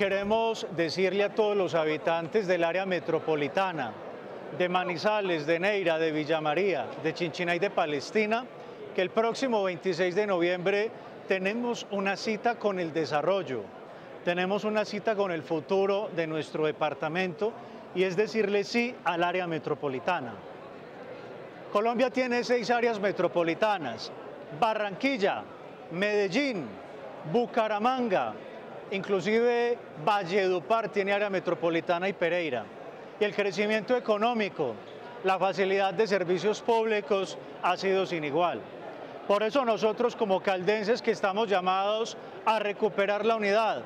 Queremos decirle a todos los habitantes del área metropolitana, de Manizales, de Neira, de Villa María, de Chinchina y de Palestina, que el próximo 26 de noviembre tenemos una cita con el desarrollo, tenemos una cita con el futuro de nuestro departamento y es decirle sí al área metropolitana. Colombia tiene seis áreas metropolitanas, Barranquilla, Medellín, Bucaramanga, inclusive Valledupar tiene área metropolitana y Pereira. Y el crecimiento económico, la facilidad de servicios públicos ha sido sin igual. Por eso nosotros como caldenses que estamos llamados a recuperar la unidad,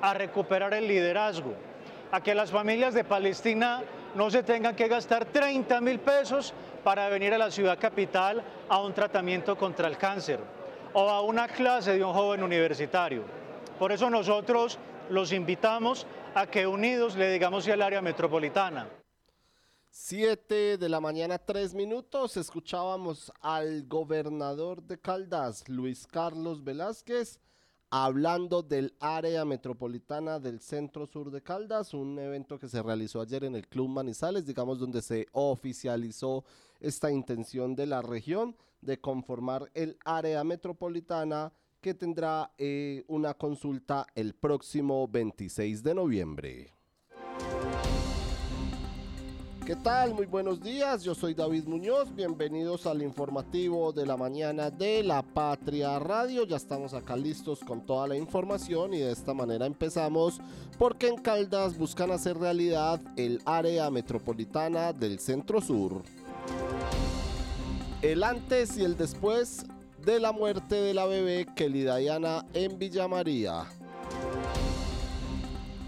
a recuperar el liderazgo, a que las familias de Palestina no se tengan que gastar 30 mil pesos para venir a la ciudad capital a un tratamiento contra el cáncer o a una clase de un joven universitario. Por eso nosotros los invitamos a que unidos le digamos sí al área metropolitana. Siete de la mañana, tres minutos, escuchábamos al gobernador de Caldas, Luis Carlos Velázquez, hablando del área metropolitana del centro sur de Caldas, un evento que se realizó ayer en el Club Manizales, digamos donde se oficializó esta intención de la región de conformar el área metropolitana que tendrá eh, una consulta el próximo 26 de noviembre. ¿Qué tal? Muy buenos días, yo soy David Muñoz, bienvenidos al informativo de la mañana de la Patria Radio, ya estamos acá listos con toda la información y de esta manera empezamos porque en Caldas buscan hacer realidad el área metropolitana del Centro Sur. El antes y el después de la muerte de la bebé Kelly Diana en Villa María.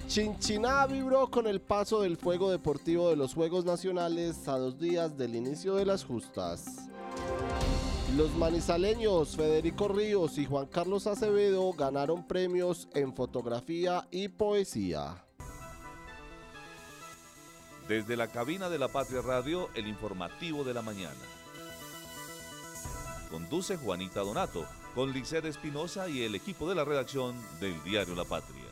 Chinchiná vibró con el paso del fuego deportivo de los Juegos Nacionales a dos días del inicio de las justas. Los manizaleños Federico Ríos y Juan Carlos Acevedo ganaron premios en fotografía y poesía. Desde la cabina de la Patria Radio, el informativo de la mañana. Conduce Juanita Donato, con Liced Espinosa y el equipo de la redacción del diario La Patria.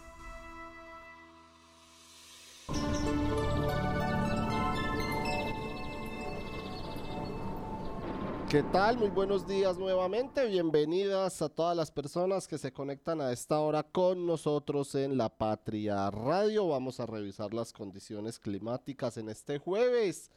¿Qué tal? Muy buenos días nuevamente. Bienvenidas a todas las personas que se conectan a esta hora con nosotros en La Patria Radio. Vamos a revisar las condiciones climáticas en este jueves.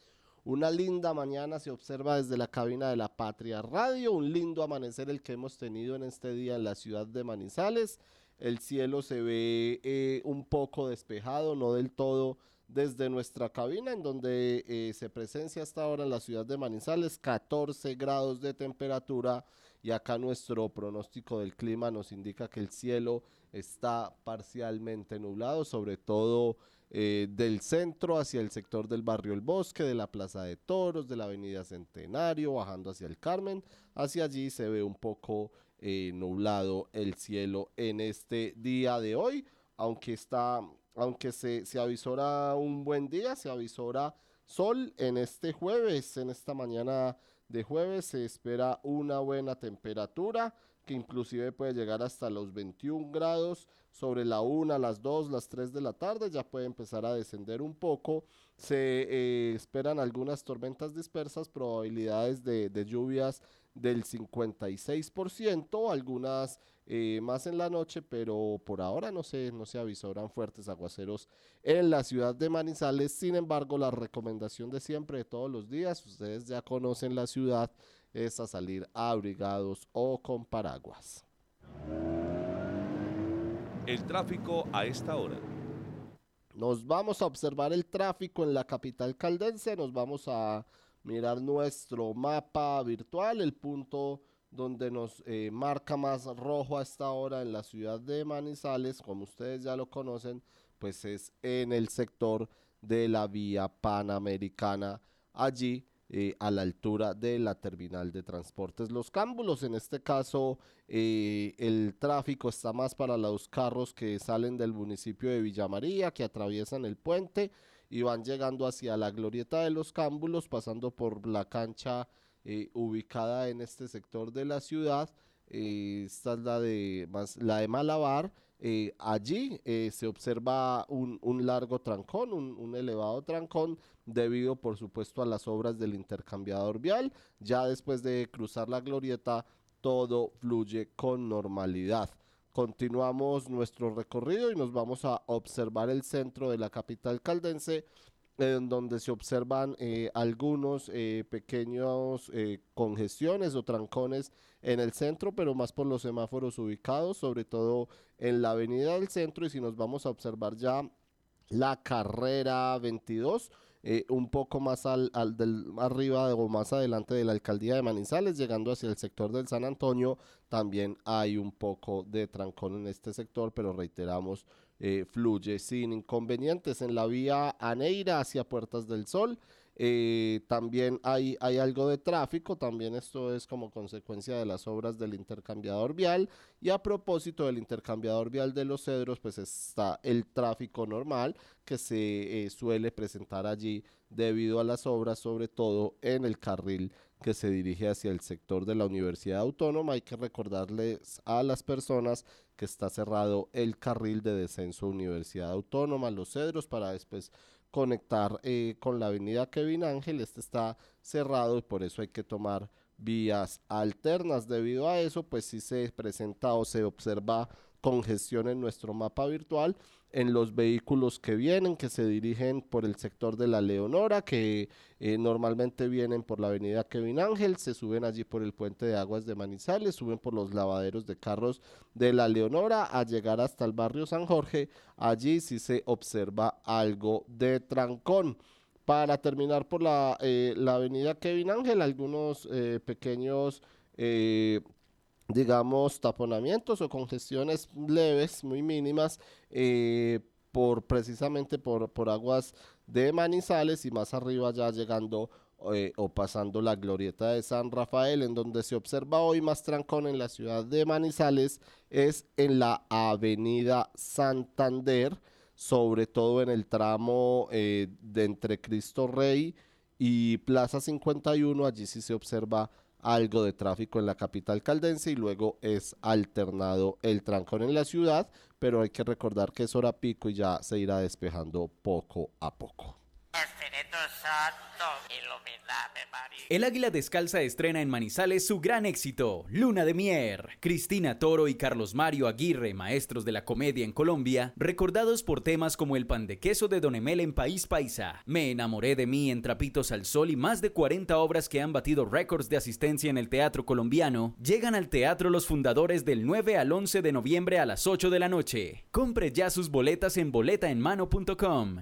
Una linda mañana se observa desde la cabina de La Patria Radio. Un lindo amanecer el que hemos tenido en este día en la ciudad de Manizales. El cielo se ve eh, un poco despejado, no del todo desde nuestra cabina en donde eh, se presencia hasta ahora en la ciudad de Manizales 14 grados de temperatura y acá nuestro pronóstico del clima nos indica que el cielo está parcialmente nublado, sobre todo eh, del centro hacia el sector del barrio El Bosque, de la Plaza de Toros, de la Avenida Centenario, bajando hacia el Carmen, hacia allí se ve un poco eh, nublado el cielo en este día de hoy, aunque está aunque se, se avisora un buen día, se avisora sol en este jueves, en esta mañana de jueves se espera una buena temperatura que inclusive puede llegar hasta los 21 grados sobre la 1, las 2, las 3 de la tarde, ya puede empezar a descender un poco. Se eh, esperan algunas tormentas dispersas, probabilidades de, de lluvias del 56%, algunas eh, más en la noche, pero por ahora no se, no se fuertes aguaceros en la ciudad de Manizales. Sin embargo, la recomendación de siempre, de todos los días, ustedes ya conocen la ciudad, es a salir abrigados o con paraguas. El tráfico a esta hora. Nos vamos a observar el tráfico en la capital caldense, nos vamos a mirar nuestro mapa virtual, el punto donde nos eh, marca más rojo a esta hora en la ciudad de Manizales, como ustedes ya lo conocen, pues es en el sector de la vía panamericana allí eh, a la altura de la terminal de transportes Los Cámbulos. En este caso, eh, el tráfico está más para los carros que salen del municipio de Villa María, que atraviesan el puente y van llegando hacia la glorieta de Los Cámbulos, pasando por la cancha eh, ubicada en este sector de la ciudad. esta es la de, más, la de Malabar eh, allí eh, se observa un, largo trancón, un, elevado trancón, debido por supuesto a las obras del intercambiador vial. Ya después de cruzar la glorieta, todo fluye con normalidad. Continuamos nuestro recorrido y nos vamos a observar el centro de la capital caldense en donde se observan eh, algunos pequeños congestiones o trancones en el centro, pero más por los semáforos ubicados, sobre todo en la avenida del centro. Y si nos vamos a observar ya la carrera 22, un poco más al, al del, arriba o más adelante de la alcaldía de Manizales, llegando hacia el sector del San Antonio, también hay un poco de trancón en este sector, pero reiteramos, eh, fluye sin inconvenientes en la vía Aneira hacia Puertas del Sol. Eh, también hay, hay algo de tráfico, también esto es como consecuencia de las obras del intercambiador vial. Y a propósito del intercambiador vial de los cedros, pues está el tráfico normal que se eh, suele presentar allí debido a las obras, sobre todo en el carril que se dirige hacia el sector de la Universidad Autónoma. Hay que recordarles a las personas que está cerrado el carril de descenso Universidad Autónoma, Los Cedros, para después conectar eh, con la avenida Kevin Ángel. Este está cerrado y por eso hay que tomar vías alternas. Debido a eso, pues sí se presenta o se observa congestión en nuestro mapa virtual en los vehículos que vienen, que se dirigen por el sector de la Leonora, que eh, normalmente vienen por la avenida Kevin Ángel, se suben allí por el puente de aguas de Manizales, suben por los lavaderos de carros de la Leonora a llegar hasta el barrio San Jorge. Allí sí se observa algo de trancón. Para terminar por la, eh, la avenida Kevin Ángel, algunos eh, pequeños digamos, taponamientos o congestiones leves, muy mínimas, eh, por precisamente por, por, aguas de Manizales y más arriba ya llegando eh, o pasando la glorieta de San Rafael, en donde se observa hoy más trancón en la ciudad de Manizales, es en la avenida Santander, sobre todo en el tramo eh, de entre Cristo Rey y Plaza 51, allí sí se observa algo de tráfico en la capital caldense y luego es alternado el trancón en la ciudad, pero hay que recordar que es hora pico y ya se irá despejando poco a poco. El Águila Descalza estrena en Manizales su gran éxito, Luna de Mier. Cristina Toro y Carlos Mario Aguirre, maestros de la comedia en Colombia, recordados por temas como el pan de queso de Don Emel en País Paisa, Me enamoré de mí en Trapitos al Sol y más de 40 obras que han batido récords de asistencia en el teatro colombiano, llegan al teatro los fundadores del 9 al 11 de noviembre a las 8 de la noche. Compre ya sus boletas en boletaenmano.com.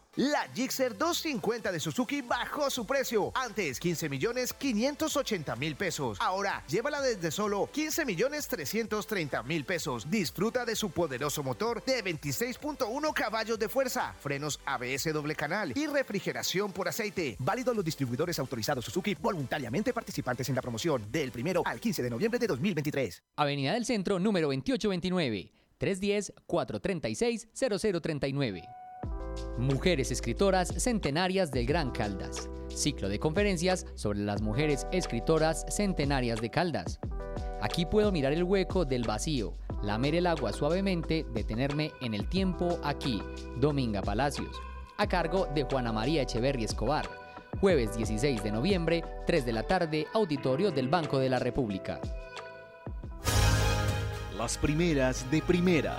La Gixxer 250 de Suzuki bajó su precio. Antes 15 millones 580 mil pesos. Ahora llévala desde solo 15 millones 330 mil pesos. Disfruta de su poderoso motor de 26.1 caballos de fuerza, frenos ABS doble canal y refrigeración por aceite. Válido los distribuidores autorizados Suzuki voluntariamente participantes en la promoción del primero al 15 de noviembre de 2023. Avenida del Centro número 2829 310 436 0039. Mujeres escritoras centenarias del Gran Caldas. Ciclo de conferencias sobre las mujeres escritoras centenarias de Caldas. Aquí puedo mirar el hueco del vacío, lamer el agua suavemente, detenerme en el tiempo aquí. Dominga Palacios. A cargo de Juana María Echeverri Escobar. Jueves 16 de noviembre, 3 de la tarde, auditorio del Banco de la República. Las primeras de primera.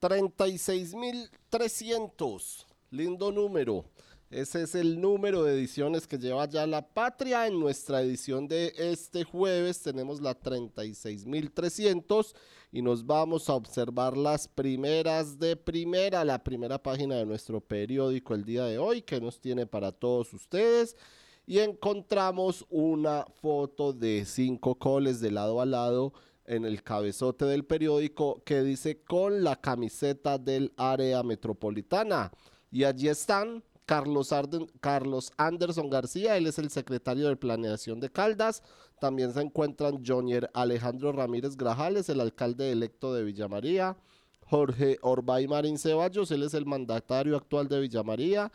36.300. Lindo número. Ese es el número de ediciones que lleva ya la patria. En nuestra edición de este jueves tenemos la 36.300 y nos vamos a observar las primeras de primera, la primera página de nuestro periódico el día de hoy que nos tiene para todos ustedes. Y encontramos una foto de cinco coles de lado a lado en el cabezote del periódico que dice con la camiseta del área metropolitana. Y allí están Carlos, Carlos Anderson García, él es el secretario de Planeación de Caldas. También se encuentran Jonier Alejandro Ramírez Grajales, el alcalde electo de Villamaría. Jorge Orbay Marín Ceballos, él es el mandatario actual de Villamaría.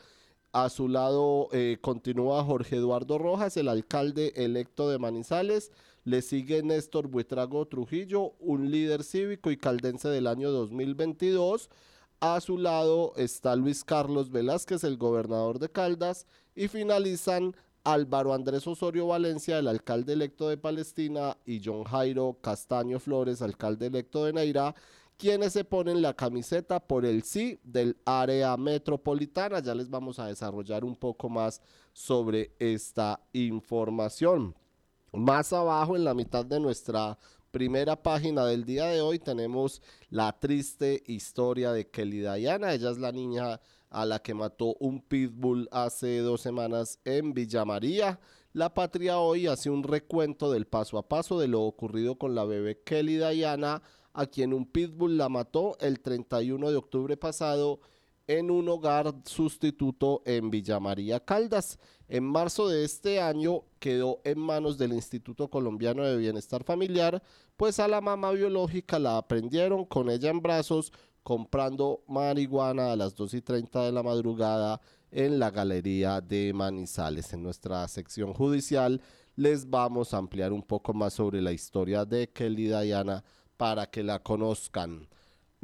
A su lado eh, continúa Jorge Eduardo Rojas, el alcalde electo de Manizales. Le sigue Néstor Buitrago Trujillo, un líder cívico y caldense del año 2022. A su lado está Luis Carlos Velázquez, el gobernador de Caldas. Y finalizan Álvaro Andrés Osorio Valencia, el alcalde electo de Palestina, y John Jairo Castaño Flores, alcalde electo de Neira, quienes se ponen la camiseta por el sí del área metropolitana. Ya les vamos a desarrollar un poco más sobre esta información. Más abajo, en la mitad de nuestra primera página del día de hoy, tenemos la triste historia de Kelly Diana. Ella es la niña a la que mató un pitbull hace dos semanas en Villa María. La Patria hoy hace un recuento del paso a paso de lo ocurrido con la bebé Kelly Diana, a quien un pitbull la mató el 31 de octubre pasado en un hogar sustituto en Villa María Caldas. En marzo de este año quedó en manos del Instituto Colombiano de Bienestar Familiar, pues a la mamá biológica la aprendieron con ella en brazos comprando marihuana a las 2 y 30 de la madrugada en la Galería de Manizales. En nuestra sección judicial les vamos a ampliar un poco más sobre la historia de Kelly Diana para que la conozcan.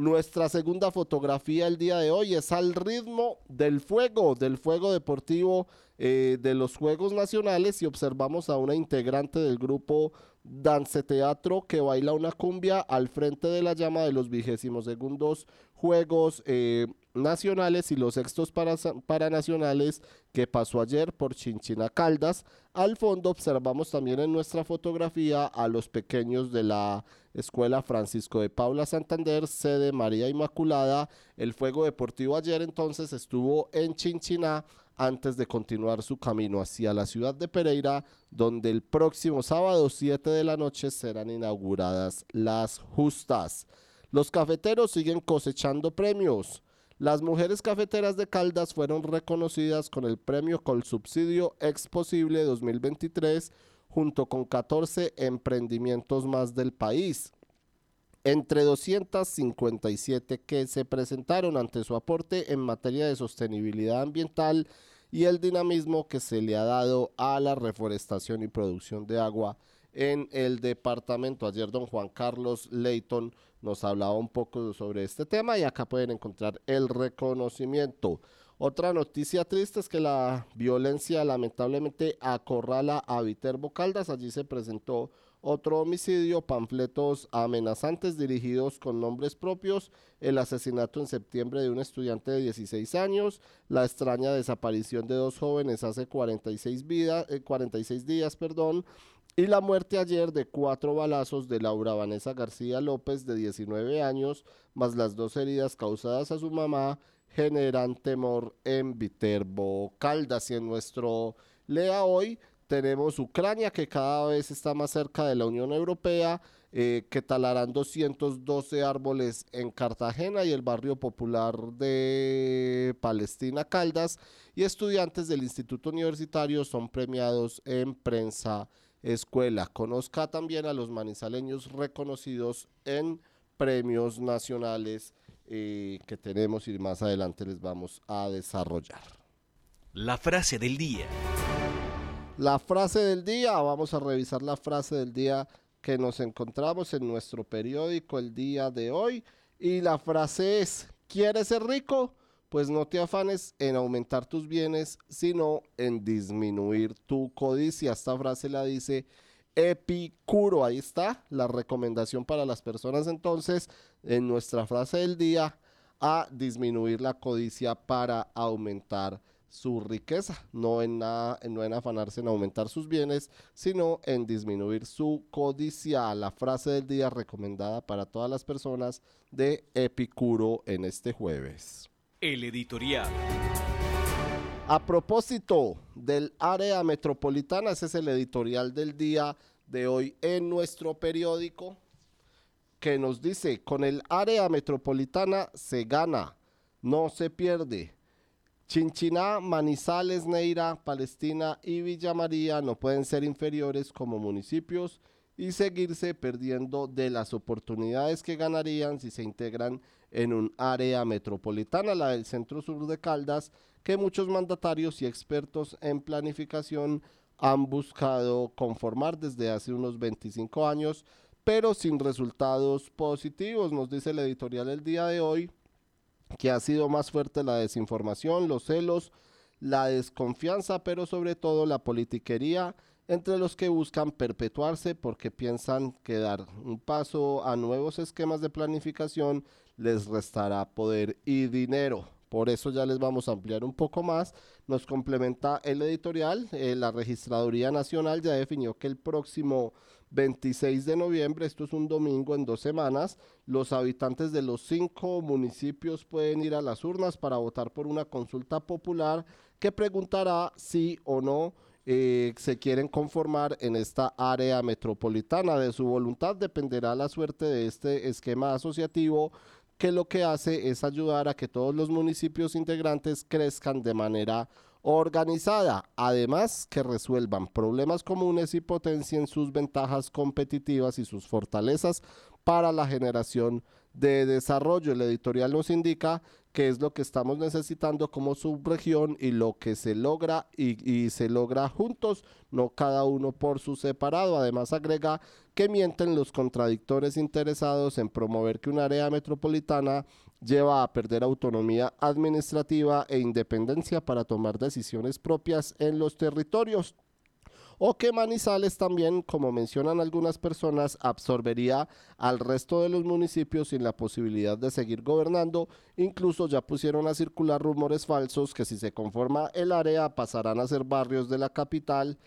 Nuestra segunda fotografía el día de hoy es al ritmo del fuego, del fuego deportivo eh, de los Juegos Nacionales y observamos a una integrante del grupo Dance Teatro que baila una cumbia al frente de la llama de los vigésimos segundos Juegos eh, Nacionales y los sextos para, paranacionales que pasó ayer por Chinchina Caldas. Al fondo observamos también en nuestra fotografía a los pequeños de la Escuela Francisco de Paula Santander, sede María Inmaculada. El fuego deportivo ayer entonces estuvo en Chinchina antes de continuar su camino hacia la ciudad de Pereira, donde el próximo sábado 7 de la noche serán inauguradas las justas. Los cafeteros siguen cosechando premios. Las mujeres cafeteras de Caldas fueron reconocidas con el premio Colsubsidio Exposible 2023 junto con 14 emprendimientos más del país. entre 257 que se presentaron ante su aporte en materia de sostenibilidad ambiental y el dinamismo que se le ha dado a la reforestación y producción de agua en el departamento. Ayer don Juan Carlos Leighton nos hablaba un poco sobre este tema y acá pueden encontrar el reconocimiento. Otra noticia triste es que la violencia lamentablemente acorrala a Viterbo Caldas. Allí se presentó otro homicidio, panfletos amenazantes dirigidos con nombres propios, el asesinato en septiembre de un estudiante de 16 años, la extraña desaparición de dos jóvenes hace 46, vida, 46 eh, días, perdón, y la muerte ayer de cuatro balazos de Laura Vanessa García López de 19 años, más las dos heridas causadas a su mamá, generan temor en Viterbo Caldas y en nuestro Lea hoy tenemos Ucrania que cada vez está más cerca de la Unión Europea, eh, que talarán 212 árboles en Cartagena y el barrio popular de Palestina Caldas y estudiantes del Instituto Universitario son premiados en prensa escuela. Conozca también a los manizaleños reconocidos en premios nacionales eh, que tenemos y más adelante les vamos a desarrollar. La frase del día. La frase del día, vamos a revisar la frase del día que nos encontramos en nuestro periódico el día de hoy. Y la frase es, ¿quieres ser rico? Pues no te afanes en aumentar tus bienes, sino en disminuir tu codicia. Esta frase la dice Epicuro. Ahí está la recomendación para las personas entonces en nuestra frase del día a disminuir la codicia para aumentar su riqueza, no en, nada, no en afanarse en aumentar sus bienes, sino en disminuir su codicia. La frase del día recomendada para todas las personas de Epicuro en este jueves. El editorial. A propósito del área metropolitana, ese es el editorial del día de hoy en nuestro periódico que nos dice, con el área metropolitana se gana, no se pierde. Chinchiná, Manizales, Neira, Palestina y Villa María no pueden ser inferiores como municipios y seguirse perdiendo de las oportunidades que ganarían si se integran en un área metropolitana, la del centro sur de Caldas, que muchos mandatarios y expertos en planificación han buscado conformar desde hace unos 25 años, pero sin resultados positivos, nos dice el editorial el día de hoy, que ha sido más fuerte la desinformación, los celos, la desconfianza, pero sobre todo la politiquería entre los que buscan perpetuarse porque piensan que dar un paso a nuevos esquemas de planificación les restará poder y dinero. Por eso ya les vamos a ampliar un poco más. Nos complementa el editorial. Eh, la Registraduría Nacional ya definió que el próximo 26 de noviembre, esto es un domingo en dos semanas, los habitantes de los cinco municipios pueden ir a las urnas para votar por una consulta popular que preguntará si o no eh, se quieren conformar en esta área metropolitana. De su voluntad dependerá la suerte de este esquema asociativo que lo que hace es ayudar a que todos los municipios integrantes crezcan de manera organizada, además que resuelvan problemas comunes y potencien sus ventajas competitivas y sus fortalezas para la generación de desarrollo. El editorial nos indica que es lo que estamos necesitando como subregión y lo que se logra y, se logra juntos, no cada uno por su separado. Además agrega que mienten los contradictores interesados en promover que un área metropolitana lleva a perder autonomía administrativa e independencia para tomar decisiones propias en los territorios o que Manizales también, como mencionan algunas personas, absorbería al resto de los municipios sin la posibilidad de seguir gobernando. Incluso ya pusieron a circular rumores falsos que si se conforma el área pasarán a ser barrios de la capital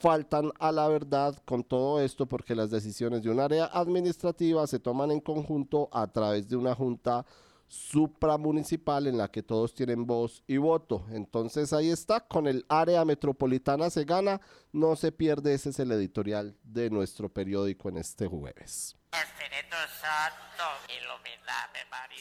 faltan a la verdad con todo esto porque las decisiones de un área administrativa se toman en conjunto a través de una junta supramunicipal en la que todos tienen voz y voto. Entonces ahí está, con el área metropolitana se gana, no se pierde, ese es el editorial de nuestro periódico en este jueves.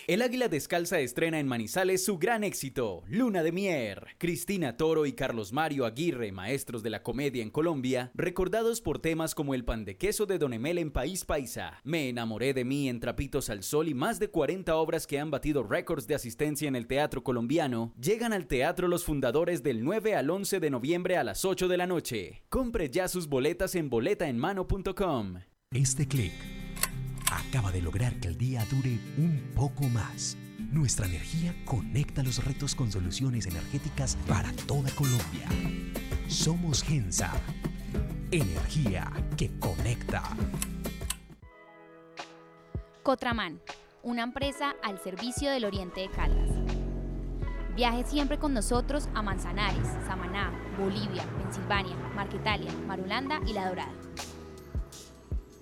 El Águila Descalza estrena en Manizales su gran éxito, Luna de Mier. Cristina Toro y Carlos Mario Aguirre, maestros de la comedia en Colombia, recordados por temas como el pan de queso de Don Emel en País Paisa, Me enamoré de mí en Trapitos al Sol y más de 40 obras que han batido récords de asistencia en el teatro colombiano, llegan al teatro los fundadores del 9 al 11 de noviembre a las 8 de la noche. Compre ya sus boletas en boletaenmano.com. Este clic acaba de lograr que el día dure un poco más. Nuestra energía conecta los retos con soluciones energéticas para toda Colombia. Somos Gensa. Energía que conecta. Cotraman, una empresa al servicio del Oriente de Caldas. Viaje siempre con nosotros a Manzanares, Samaná, Bolivia, Pensilvania, Marquetalia, Marulanda y La Dorada.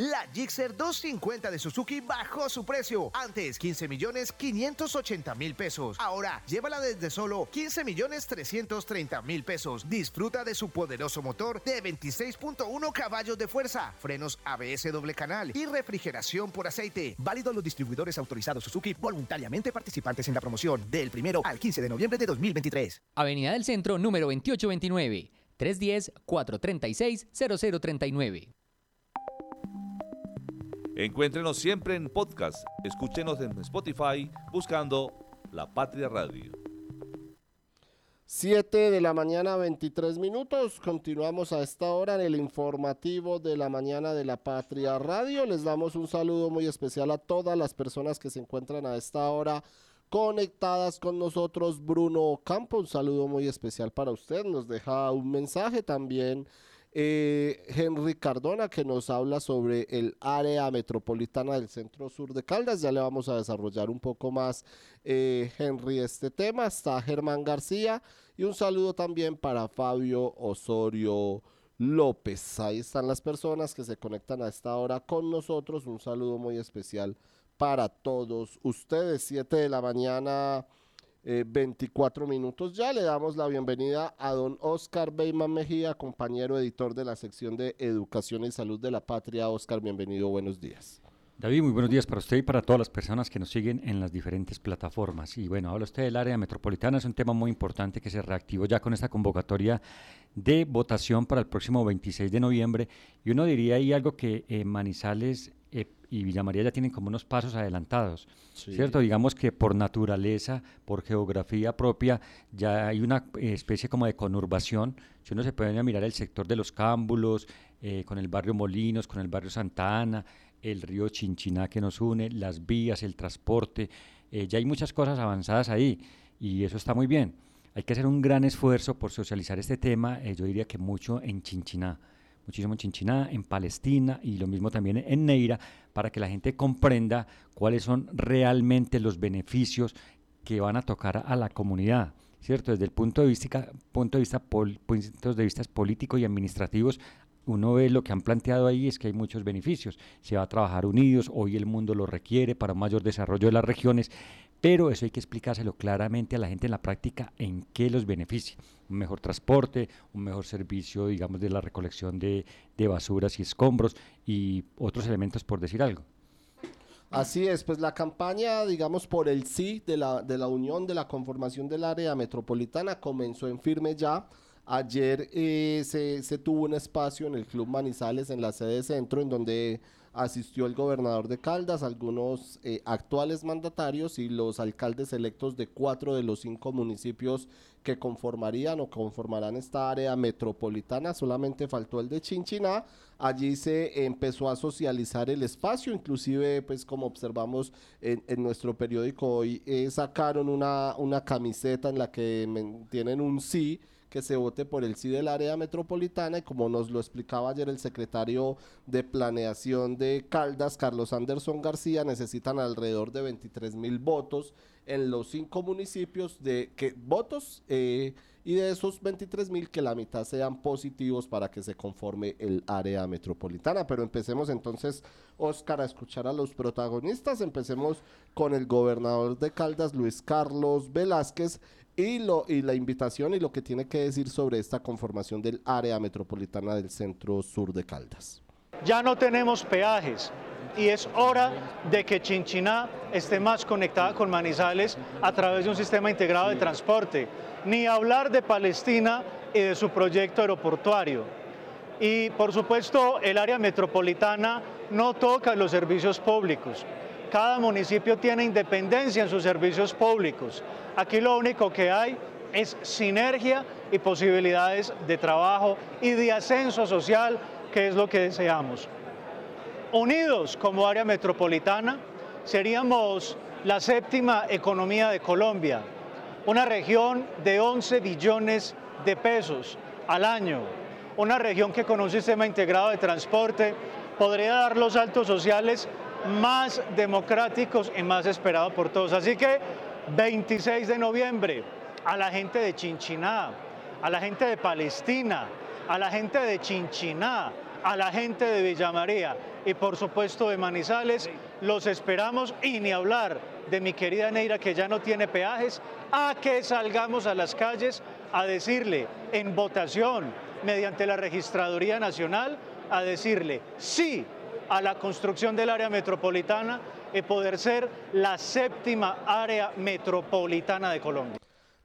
La Gixxer 250 de Suzuki bajó su precio. Antes 15 millones 580 mil pesos. Ahora llévala desde solo 15 millones 330 mil pesos. Disfruta de su poderoso motor de 26.1 caballos de fuerza, frenos ABS doble canal y refrigeración por aceite. Válido los distribuidores autorizados Suzuki voluntariamente participantes en la promoción del primero al 15 de noviembre de 2023. Avenida del Centro número 2829. 310-436-0039. Encuéntrenos siempre en podcast. Escúchenos en Spotify buscando La Patria Radio. 7 de la mañana, 23 minutos. Continuamos a esta hora en el informativo de la mañana de la Patria Radio. Les damos un saludo muy especial a todas las personas que se encuentran a esta hora conectadas con nosotros. Bruno Campo, un saludo muy especial para usted. Nos deja un mensaje también. Eh, Henry Cardona que nos habla sobre el área metropolitana del centro sur de Caldas. Ya le vamos a desarrollar un poco más, eh, Henry, este tema. Está Germán García y un saludo también para Fabio Osorio López. Ahí están las personas que se conectan a esta hora con nosotros. Un saludo muy especial para todos ustedes. 7 de la mañana. 24 minutos ya. Le damos la bienvenida a don Oscar Beyman Mejía, compañero editor de la sección de Educación y Salud de la Patria. Oscar, bienvenido, buenos días. David, muy buenos días para usted y para todas las personas que nos siguen en las diferentes plataformas. Y bueno, habla usted del área metropolitana, es un tema muy importante que se reactivó ya con esta convocatoria de votación para el próximo 26 de noviembre. Y uno diría ahí algo que eh, Manizales eh, y Villa María ya tienen como unos pasos adelantados, ¿cierto? Digamos que por naturaleza, por geografía propia, ya hay una especie como de conurbación. Si uno se puede mirar el sector de los cámbulos, eh, con el barrio Molinos, con el barrio Santa Ana, el río Chinchiná que nos une, las vías, el transporte, eh, ya hay muchas cosas avanzadas ahí y eso está muy bien. Hay que hacer un gran esfuerzo por socializar este tema, yo diría que mucho en Chinchiná muchísimo en Chinchiná, en Palestina y lo mismo también en Neira, para que la gente comprenda cuáles son realmente los beneficios que van a tocar a la comunidad. ¿Cierto? Desde el punto de vista, punto de vista, puntos de vista políticos y administrativos, uno ve lo que han planteado ahí es que hay muchos beneficios. Se va a trabajar unidos, hoy el mundo lo requiere para un mayor desarrollo de las regiones, pero eso hay que explicárselo claramente a la gente en la práctica en qué los beneficia. Un mejor transporte, un mejor servicio, digamos, de la recolección de, de basuras y escombros y otros elementos, por decir algo. Así es, pues la campaña, digamos, por el sí de la, de la unión de la conformación del área metropolitana comenzó en firme ya. Ayer eh, se, se, tuvo un espacio en el Club Manizales, en la sede centro, en donde asistió el gobernador de Caldas, algunos eh, actuales mandatarios y los alcaldes electos de cuatro de los cinco municipios que conformarían o conformarán esta área metropolitana. Solamente faltó el de Chinchiná. Allí se empezó a socializar el espacio, inclusive pues como observamos en, nuestro periódico hoy, eh, sacaron una, una camiseta en la que tienen un sí que se vote por el sí del área metropolitana y como nos lo explicaba ayer el secretario de planeación de Caldas, Carlos Anderson García, necesitan alrededor de 23 mil votos en los cinco municipios de que votos eh, y de esos 23 mil que la mitad sean positivos para que se conforme el área metropolitana. Pero empecemos entonces, Oscar, a escuchar a los protagonistas. Empecemos con el gobernador de Caldas, Luis Carlos Velázquez, y, la invitación y lo que tiene que decir sobre esta conformación del área metropolitana del centro sur de Caldas. Ya no tenemos peajes y es hora de que Chinchiná esté más conectada con Manizales a través de un sistema integrado de transporte. Ni hablar de Palestina y de su proyecto aeroportuario. Y por supuesto el área metropolitana no toca los servicios públicos. Cada municipio tiene independencia en sus servicios públicos. Aquí lo único que hay es sinergia y posibilidades de trabajo y de ascenso social, que es lo que deseamos. Unidos como área metropolitana, seríamos la séptima economía de Colombia, una región de 11 billones de pesos al año, una región que con un sistema integrado de transporte podría dar los saltos sociales más democráticos y más esperados por todos. Así que 26 de noviembre, a la gente de Chinchiná, a la gente de Palestina, a la gente de Chinchiná, a la gente de Villa María y por supuesto de Manizales, los esperamos y ni hablar de mi querida Neira que ya no tiene peajes, a que salgamos a las calles a decirle en votación mediante la Registraduría Nacional, a decirle sí a la construcción del área metropolitana y poder ser la séptima área metropolitana de Colombia.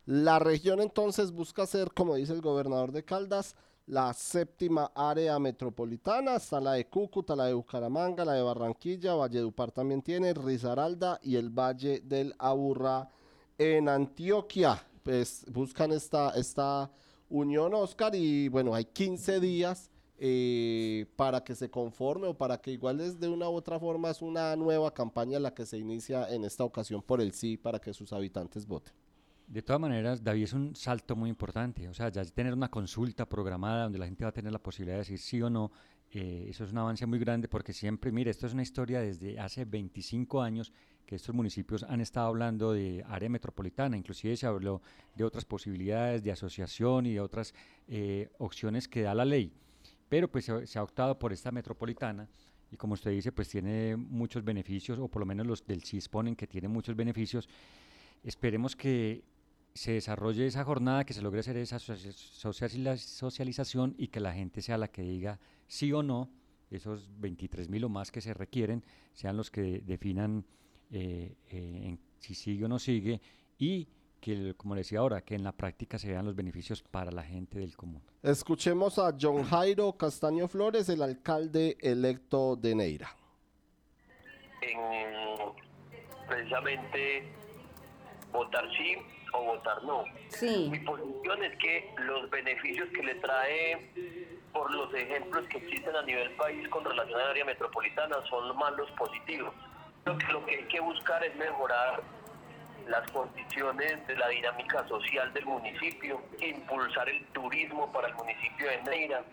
La región entonces busca ser, como dice el gobernador de Caldas, la séptima área metropolitana, está la de Cúcuta, la de Bucaramanga, la de Barranquilla, Valledupar también tiene, Risaralda y el Valle del Aburrá en Antioquia. Pues buscan esta, esta unión, Oscar, y bueno, hay 15 días eh, para que se conforme o para que igual es de una u otra forma es una nueva campaña la que se inicia en esta ocasión por el sí para que sus habitantes voten. De todas maneras, David, es un salto muy importante. O sea, ya tener una consulta programada donde la gente va a tener la posibilidad de decir sí o no, eh, eso es un avance muy grande porque siempre, mire, esto es una historia desde hace 25 años que estos municipios han estado hablando de área metropolitana, inclusive se habló de otras posibilidades de asociación y de otras eh, opciones que da la ley pero pues se, ha optado por esta metropolitana y como usted dice, pues tiene muchos beneficios, o por lo menos los del CIS ponen que tiene muchos beneficios. Esperemos que se desarrolle esa jornada, que se logre hacer esa socialización y que la gente sea la que diga sí o no, esos 23 mil o más que se requieren, sean los que definan eh, eh, si sigue o no sigue y que, como decía ahora, que en la práctica se vean los beneficios para la gente del común. Escuchemos a John Jairo Castaño Flores, el alcalde electo de Neira. precisamente votar sí o votar no. Sí. Mi posición es que los beneficios que le trae por los ejemplos que existen a nivel país con relación al área metropolitana son más los positivos. Que lo que hay que buscar es mejorar las condiciones de la dinámica social del municipio, impulsar el turismo para el municipio de Neira,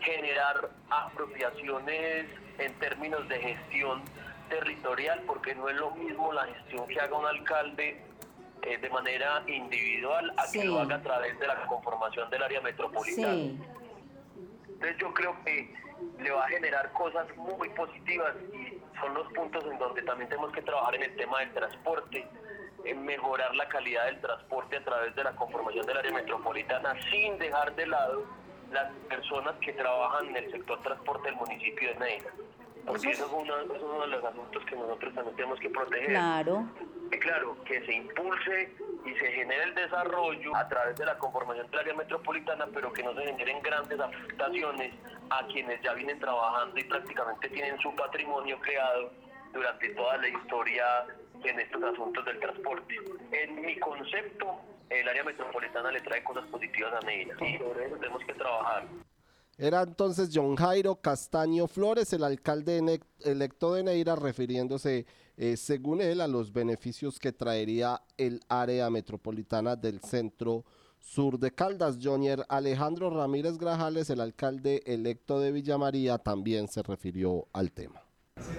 generar apropiaciones en términos de gestión territorial, porque no es lo mismo la gestión que haga un alcalde eh, de manera individual a que lo haga a través de la conformación del área metropolitana. Entonces yo creo que le va a generar cosas muy positivas y son los puntos en donde también tenemos que trabajar en el tema del transporte, mejorar la calidad del transporte a través de la conformación del área metropolitana sin dejar de lado las personas que trabajan en el sector transporte del municipio de Medellín. Porque eso es, uno, de los asuntos que nosotros también tenemos que proteger. Claro. Y claro, que se impulse y se genere el desarrollo a través de la conformación del área metropolitana, pero que no se generen grandes afectaciones a quienes ya vienen trabajando y prácticamente tienen su patrimonio creado durante toda la historia en estos asuntos del transporte. En mi concepto, el área metropolitana le trae cosas positivas a Neira y sobre eso tenemos que trabajar. Era entonces John Jairo Castaño Flores, el alcalde electo de Neira, refiriéndose, eh, según él, a los beneficios que traería el área metropolitana del centro sur de Caldas. Jonier Alejandro Ramírez Grajales, el alcalde electo de Villa María, también se refirió al tema.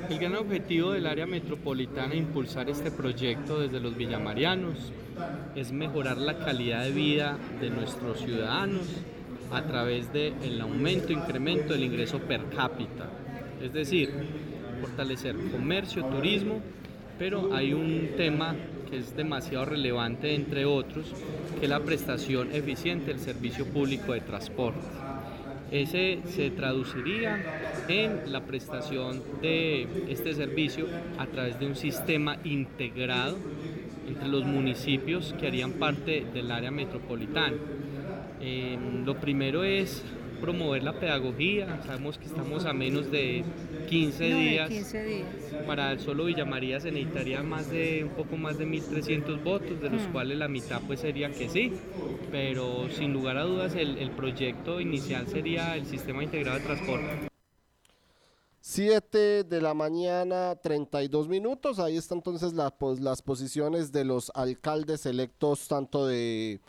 El gran objetivo del área metropolitana impulsar este proyecto desde los villamarianos es mejorar la calidad de vida de nuestros ciudadanos a través del aumento, incremento del ingreso per cápita. Es decir, fortalecer comercio, turismo, pero hay un tema que es demasiado relevante entre otros, que es la prestación eficiente del servicio público de transporte. Ese se traduciría en la prestación de este servicio a través de un sistema integrado entre los municipios que harían parte del área metropolitana. Em, lo primero es promover la pedagogía. Sabemos que estamos a menos de 15 días. Para el solo Villa María se necesitaría más de un poco más de 1.300 votos, de los hmm. cuales la mitad pues sería que sí. Pero sin lugar a dudas el, el proyecto inicial sería el sistema integrado de transporte. 7 de la mañana, 32 minutos. Ahí están entonces pues, las posiciones de los alcaldes electos, tanto de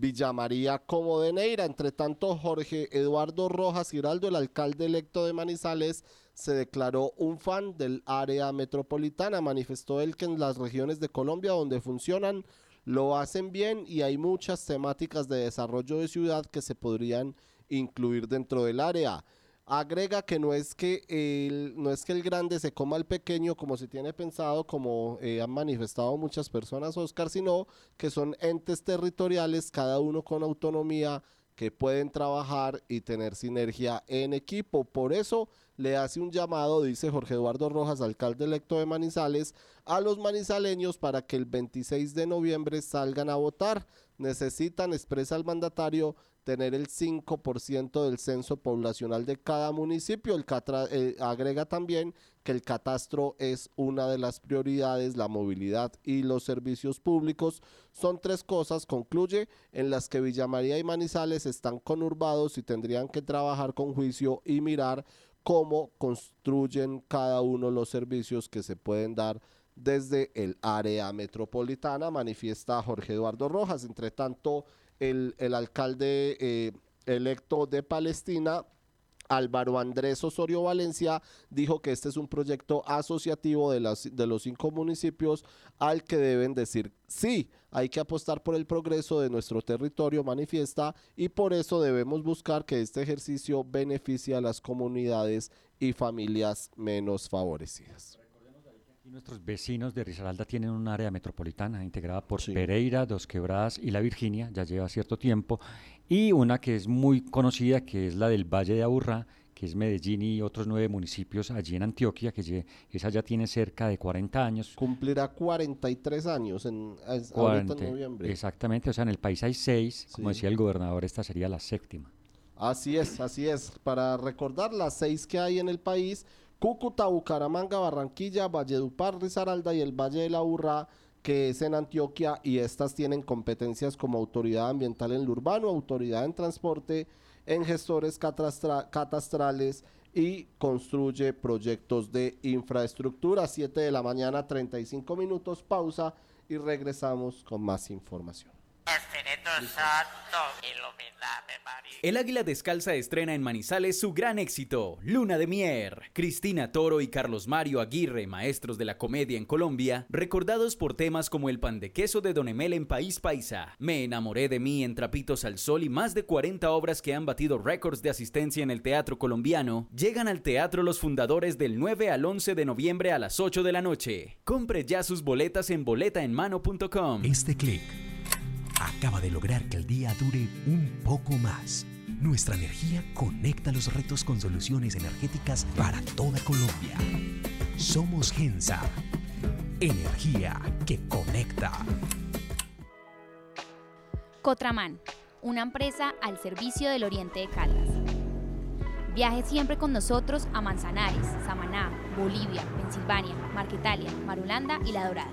Villa María como de Neira. Entre tanto, Jorge Eduardo Rojas Giraldo, el alcalde electo de Manizales, se declaró un fan del área metropolitana. Manifestó él que en las regiones de Colombia donde funcionan lo hacen bien y hay muchas temáticas de desarrollo de ciudad que se podrían incluir dentro del área agrega que no es que el, no es que el grande se coma al pequeño como se tiene pensado, como eh, han manifestado muchas personas, Oscar, sino que son entes territoriales, cada uno con autonomía, que pueden trabajar y tener sinergia en equipo. Por eso le hace un llamado, dice Jorge Eduardo Rojas, alcalde electo de Manizales, a los manizaleños para que el 26 de noviembre salgan a votar. Necesitan, expresa el mandatario, tener el 5% del censo poblacional de cada municipio. El eh, agrega también que el catastro es una de las prioridades, la movilidad y los servicios públicos. Son tres cosas, concluye, en las que Villa María y Manizales están conurbados y tendrían que trabajar con juicio y mirar cómo construyen cada uno los servicios que se pueden dar desde el área metropolitana, manifiesta Jorge Eduardo Rojas. Entre tanto, el, alcalde eh, electo de Palestina, Álvaro Andrés Osorio Valencia dijo que este es un proyecto asociativo de, las, de los cinco municipios al que deben decir sí, hay que apostar por el progreso de nuestro territorio, manifiesta, y por eso debemos buscar que este ejercicio beneficie a las comunidades y familias menos favorecidas. Nuestros vecinos de Risaralda tienen un área metropolitana integrada por Pereira, Dos Quebradas y La Virginia, ya lleva cierto tiempo, y una que es muy conocida, que es la del Valle de Aburrá, que es Medellín y otros nueve municipios allí en Antioquia, que esa ya tiene cerca de 40 años. Cumplirá 43 años en, en noviembre. Exactamente, o sea, en el país hay seis, como decía el gobernador, esta sería la séptima. Así es, así es. Para recordar las seis que hay en el país, Cúcuta, Bucaramanga, Barranquilla, Valledupar, Risaralda y el Valle de la Urra, que es en Antioquia, y estas tienen competencias como autoridad ambiental en lo urbano, autoridad en transporte, en gestores catastrales y construye proyectos de infraestructura. 7 de la mañana, 35 minutos, pausa y regresamos con más información. El Águila Descalza estrena en Manizales su gran éxito, Luna de Mier. Cristina Toro y Carlos Mario Aguirre, maestros de la comedia en Colombia, recordados por temas como el pan de queso de Don Emel en País Paisa, Me enamoré de mí en Trapitos al Sol y más de 40 obras que han batido récords de asistencia en el teatro colombiano, llegan al teatro los fundadores del 9 al 11 de noviembre a las 8 de la noche. Compre ya sus boletas en boletaenmano.com. Este clic acaba de lograr que el día dure un poco más. Nuestra energía conecta los retos con soluciones energéticas para toda Colombia. Somos Gensa Energía que conecta. Cotraman, una empresa al servicio del Oriente de Caldas. Viaje siempre con nosotros a Manzanares, Samaná, Bolivia, Pensilvania, Marquetalia, Marulanda y La Dorada.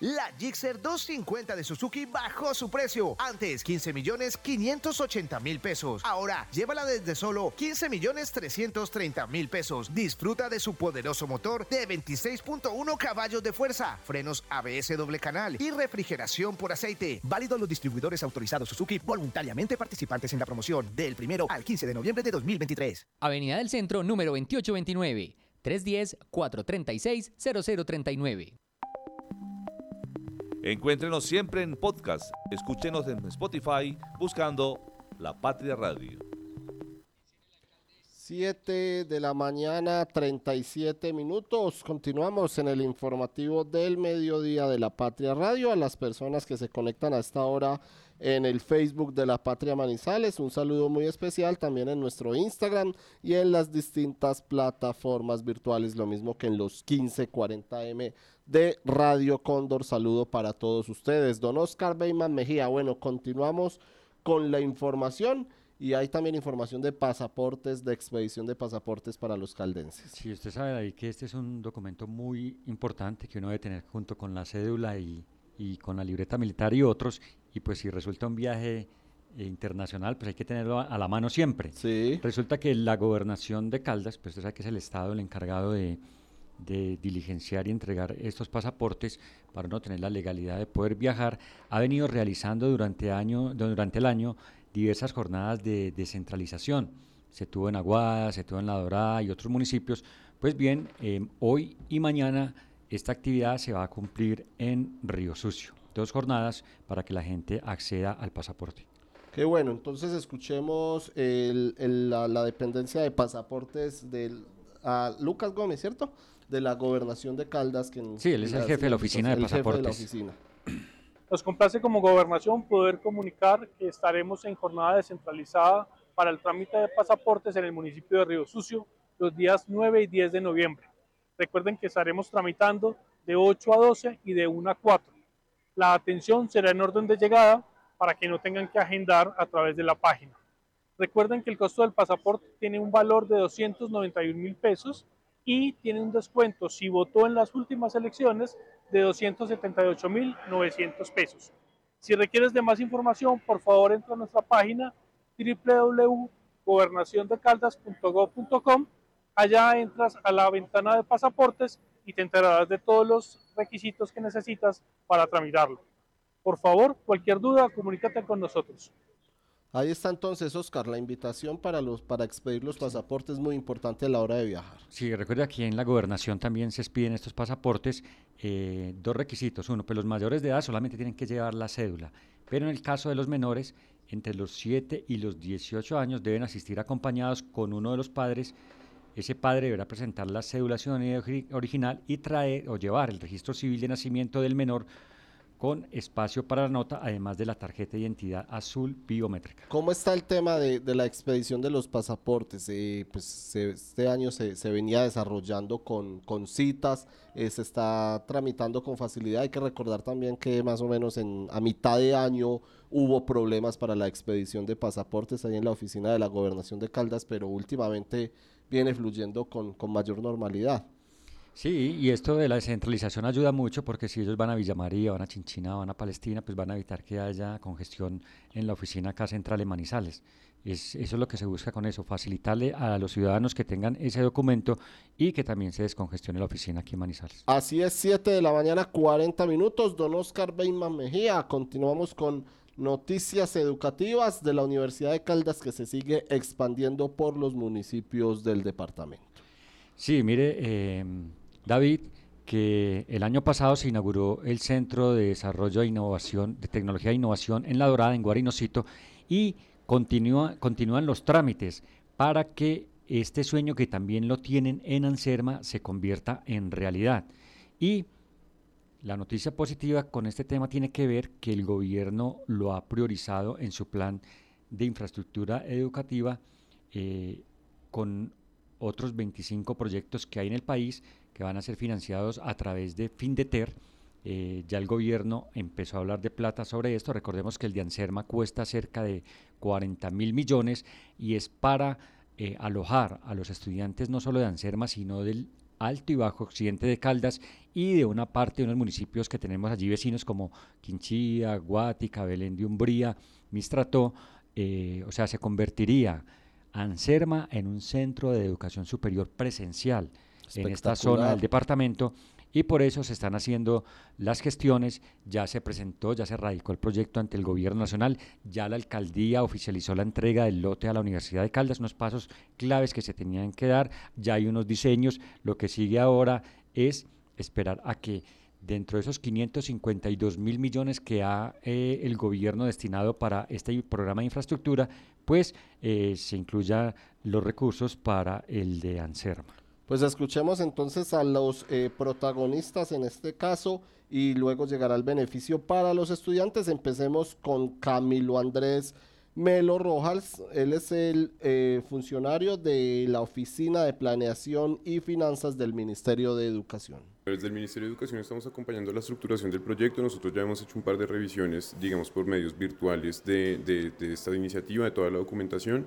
La Gixxer 250 de Suzuki bajó su precio. Antes 15 millones 580 mil pesos. Ahora llévala desde solo 15 millones 330 mil pesos. Disfruta de su poderoso motor de 26.1 caballos de fuerza, frenos ABS doble canal y refrigeración por aceite. Válido a los distribuidores autorizados Suzuki voluntariamente participantes en la promoción del primero al 15 de noviembre de 2023. Avenida del Centro número 2829. 310-436-0039. Encuéntrenos siempre en podcast. Escúchenos en Spotify buscando La Patria Radio. 7 de la mañana, 37 minutos. Continuamos en el informativo del mediodía de la Patria Radio. A las personas que se conectan a esta hora en el Facebook de la Patria Manizales, un saludo muy especial también en nuestro Instagram y en las distintas plataformas virtuales, lo mismo que en los 1540M de Radio Cóndor. Saludo para todos ustedes. Don Oscar Beyman Mejía. Bueno, continuamos con la información. Y hay también información de pasaportes, de expedición de pasaportes para los caldenses. Sí, usted sabe ahí que este es un documento muy importante que uno debe tener junto con la cédula y, y con la libreta militar y otros. Y pues si resulta un viaje eh, internacional, pues hay que tenerlo a, a, la mano siempre. Sí. Resulta que la gobernación de Caldas, pues usted sabe que es el Estado el encargado de, de diligenciar y entregar estos pasaportes para no tener la legalidad de poder viajar, ha venido realizando durante, año, durante el año diversas jornadas de descentralización. Se tuvo en Aguada, se tuvo en La Dorada y otros municipios. Pues bien, eh, hoy y mañana esta actividad se va a cumplir en Río Sucio. Dos jornadas para que la gente acceda al pasaporte. Qué bueno, entonces escuchemos el, el, la, la, dependencia de pasaportes de Lucas Gómez, ¿cierto? De la gobernación de Caldas. Que sí, él es el jefe de la oficina de pasaportes. Nos complace como gobernación poder comunicar que estaremos en jornada descentralizada para el trámite de pasaportes en el municipio de Río Sucio los días 9 y 10 de noviembre. Recuerden que estaremos tramitando de 8 a 12 y de 1 a 4. La atención será en orden de llegada para que no tengan que agendar a través de la página. Recuerden que el costo del pasaporte tiene un valor de 291 mil pesos y tiene un descuento si votó en las últimas elecciones de 278.900 pesos. Si requieres de más información, por favor entra a nuestra página www.gobernaciondecaldas.gov.com. Allá entras a la ventana de pasaportes y te enterarás de todos los requisitos que necesitas para tramitarlo. Por favor, cualquier duda, comunícate con nosotros. Ahí está entonces, Oscar, la invitación para los para expedir los pasaportes es muy importante a la hora de viajar. Sí, recuerda que en la gobernación también se expiden estos pasaportes eh, dos requisitos. Uno, pues los mayores de edad solamente tienen que llevar la cédula, pero en el caso de los menores, entre los 7 y los 18 años deben asistir acompañados con uno de los padres. Ese padre deberá presentar la cédula ciudadanía original y traer o llevar el registro civil de nacimiento del menor con espacio para la nota, además de la tarjeta de identidad azul biométrica. ¿Cómo está el tema de, la expedición de los pasaportes? Eh, pues se, este año se, venía desarrollando con, con citas, eh, se está tramitando con facilidad. Hay que recordar también que más o menos en, a mitad de año hubo problemas para la expedición de pasaportes ahí en la oficina de la gobernación de Caldas, pero últimamente viene fluyendo con mayor normalidad. Sí, y esto de la descentralización ayuda mucho porque si ellos van a Villa María, van a Chinchina, van a Palestina, pues van a evitar que haya congestión en la oficina acá central en Manizales. Es, eso es lo que se busca con eso, facilitarle a los ciudadanos que tengan ese documento y que también se descongestione la oficina aquí en Manizales. Así es, 7 de la mañana, 40 minutos. Don Oscar Beyman Mejía, continuamos con noticias educativas de la Universidad de Caldas que se sigue expandiendo por los municipios del departamento. Sí, mire, eh, David, que el año pasado se inauguró el Centro de Desarrollo de Innovación, de Tecnología e Innovación en La Dorada, en Guarinocito, y continúa, continúan los trámites para que este sueño que también lo tienen en Anserma se convierta en realidad. Y la noticia positiva con este tema tiene que ver que el gobierno lo ha priorizado en su plan de infraestructura educativa eh, con otros 25 proyectos que hay en el país que van a ser financiados a través de FINDETER. Eh, ya el gobierno empezó a hablar de plata sobre esto. Recordemos que el de Anserma cuesta cerca de 40 mil millones y es para eh, alojar a los estudiantes no solo de Anserma, sino del alto y bajo occidente de Caldas y de una parte de unos municipios que tenemos allí vecinos como Quinchía, Guática, Belén de Umbría, Mistrató. Eh, o sea, se convertiría Anserma en un centro de educación superior presencial en esta zona del departamento y por eso se están haciendo las gestiones, ya se presentó, ya se radicó el proyecto ante el gobierno nacional, ya la alcaldía oficializó la entrega del lote a la Universidad de Caldas, unos pasos claves que se tenían que dar, ya hay unos diseños, lo que sigue ahora es esperar a que dentro de esos 552 mil millones que ha eh, el gobierno destinado para este programa de infraestructura, pues eh, se incluya los recursos para el de ANSERMA. Pues escuchemos entonces a los eh, protagonistas en este caso y luego llegará el beneficio para los estudiantes. Empecemos con Camilo Andrés Melo Rojas. Él es el eh, funcionario de la Oficina de Planeación y Finanzas del Ministerio de Educación. Desde el Ministerio de Educación estamos acompañando la estructuración del proyecto. Nosotros ya hemos hecho un par de revisiones, digamos, por medios virtuales de, de esta iniciativa, de toda la documentación.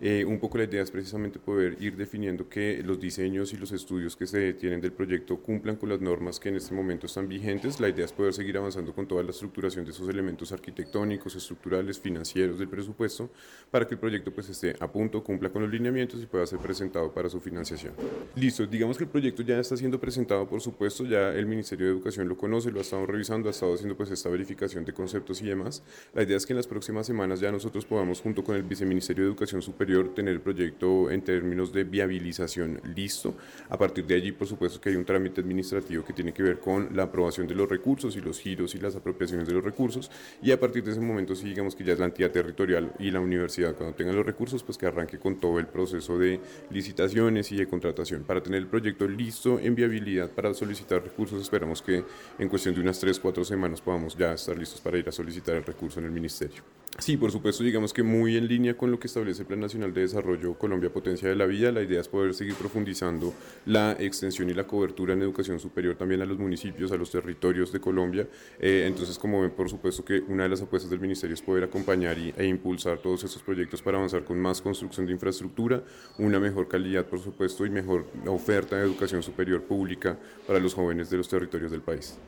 Eh, un poco la idea es precisamente poder ir definiendo que los diseños y los estudios que se tienen del proyecto cumplan con las normas que en este momento están vigentes. La idea es poder seguir avanzando con toda la estructuración de esos elementos arquitectónicos, estructurales, financieros del presupuesto, para que el proyecto pues esté a punto, cumpla con los lineamientos y pueda ser presentado para su financiación. Listo, digamos que el proyecto ya está siendo presentado, por supuesto, ya el Ministerio de Educación lo conoce, lo ha estado revisando, ha estado haciendo pues esta verificación de conceptos y demás. La idea es que en las próximas semanas ya nosotros podamos, junto con el Viceministerio de Educación Superior, tener el proyecto en términos de viabilización listo. A partir de allí, por supuesto que hay un trámite administrativo que tiene que ver con la aprobación de los recursos y los giros y las apropiaciones de los recursos. Y a partir de ese momento, sí, digamos que ya es la entidad territorial y la universidad, cuando tengan los recursos, pues que arranque con todo el proceso de licitaciones y de contratación. Para tener el proyecto listo en viabilidad para solicitar recursos, esperamos que en cuestión de unas 3, 4 semanas podamos ya estar listos para ir a solicitar el recurso en el ministerio. Sí, por supuesto, digamos que muy en línea con lo que establece el Plan Nacional de Desarrollo Colombia Potencia de la Vida, la idea es poder seguir profundizando la extensión y la cobertura en educación superior también a los municipios, a los territorios de Colombia. Eh, entonces, como ven, por supuesto que una de las apuestas del Ministerio es poder acompañar y, e impulsar todos estos proyectos para avanzar con más construcción de infraestructura, una mejor calidad, por supuesto, y mejor oferta de educación superior pública para los jóvenes de los territorios del país.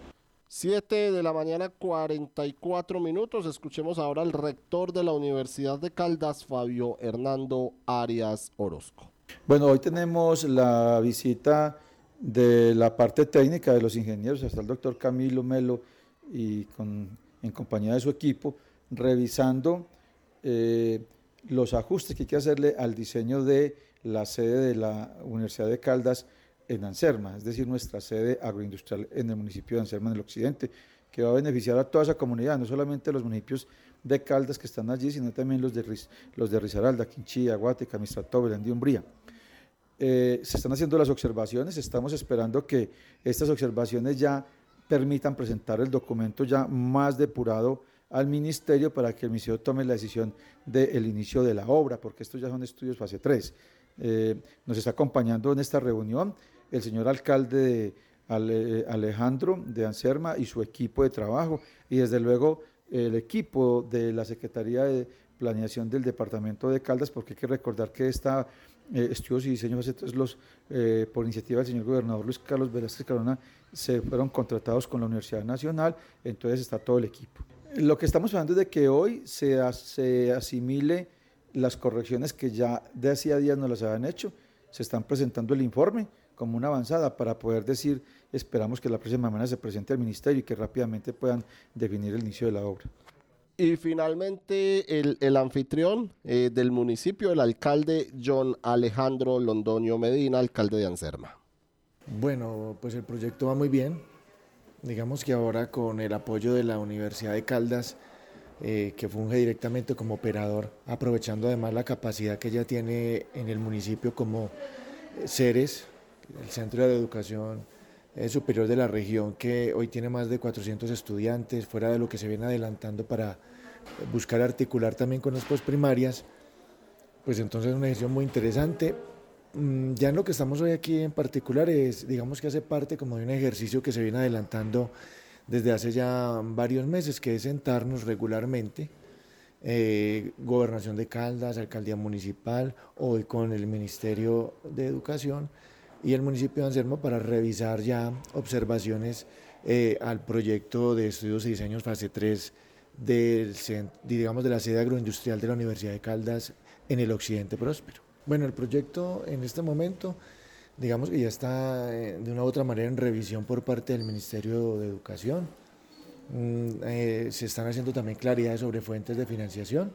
7 de la mañana 44 minutos. Escuchemos ahora al rector de la Universidad de Caldas, Fabio Hernando Arias Orozco. Bueno, hoy tenemos la visita de la parte técnica de los ingenieros, hasta el doctor Camilo Melo y en compañía de su equipo, revisando eh, los ajustes que hay que hacerle al diseño de la sede de la Universidad de Caldas en Anserma, es decir, nuestra sede agroindustrial en el municipio de Anserma, en el occidente, que va a beneficiar a toda esa comunidad, no solamente los municipios de Caldas que están allí, sino también los de, los de Risaralda, Quinchía, Guática, Mistrató, Belén de Umbría. Eh, se están haciendo las observaciones, estamos esperando que estas observaciones ya permitan presentar el documento ya más depurado al ministerio para que el ministerio tome la decisión del inicio de la obra, porque estos ya son estudios fase 3. Eh, nos está acompañando en esta reunión el señor alcalde Alejandro de Anserma y su equipo de trabajo. Y desde luego el equipo de la Secretaría de Planeación del Departamento de Caldas, porque hay que recordar que esta eh, estudios y diseños los, eh, por iniciativa del señor gobernador Luis Carlos Velázquez Carona se fueron contratados con la Universidad Nacional, entonces está todo el equipo. Lo que estamos hablando es de que hoy se, se asimile las correcciones que ya de hacía días no las habían hecho, se están presentando el informe, como una avanzada para poder decir, esperamos que la próxima semana se presente al ministerio y que rápidamente puedan definir el inicio de la obra. Y finalmente el, anfitrión eh, del municipio, el alcalde John Alejandro Londonio Medina, alcalde de Anserma. Bueno, pues el proyecto va muy bien. Digamos que ahora con el apoyo de la Universidad de Caldas, eh, que funge directamente como operador, aprovechando además la capacidad que ella tiene en el municipio como CERES, el Centro de Educación eh, Superior de la región, que hoy tiene más de 400 estudiantes, fuera de lo que se viene adelantando para buscar articular también con las posprimarias, pues entonces es una decisión muy interesante. Mm, ya en lo que estamos hoy aquí en particular es, digamos que hace parte como de un ejercicio que se viene adelantando desde hace ya varios meses, que es sentarnos regularmente, eh, Gobernación de Caldas, Alcaldía Municipal, hoy con el Ministerio de Educación y el municipio de Anselmo para revisar ya observaciones eh, al proyecto de estudios y diseños fase 3 del, digamos, de la sede agroindustrial de la Universidad de Caldas en el occidente próspero. Bueno, el proyecto en este momento digamos que ya está eh, de una u otra manera en revisión por parte del Ministerio de Educación. Mm, eh, se están haciendo también claridades sobre fuentes de financiación,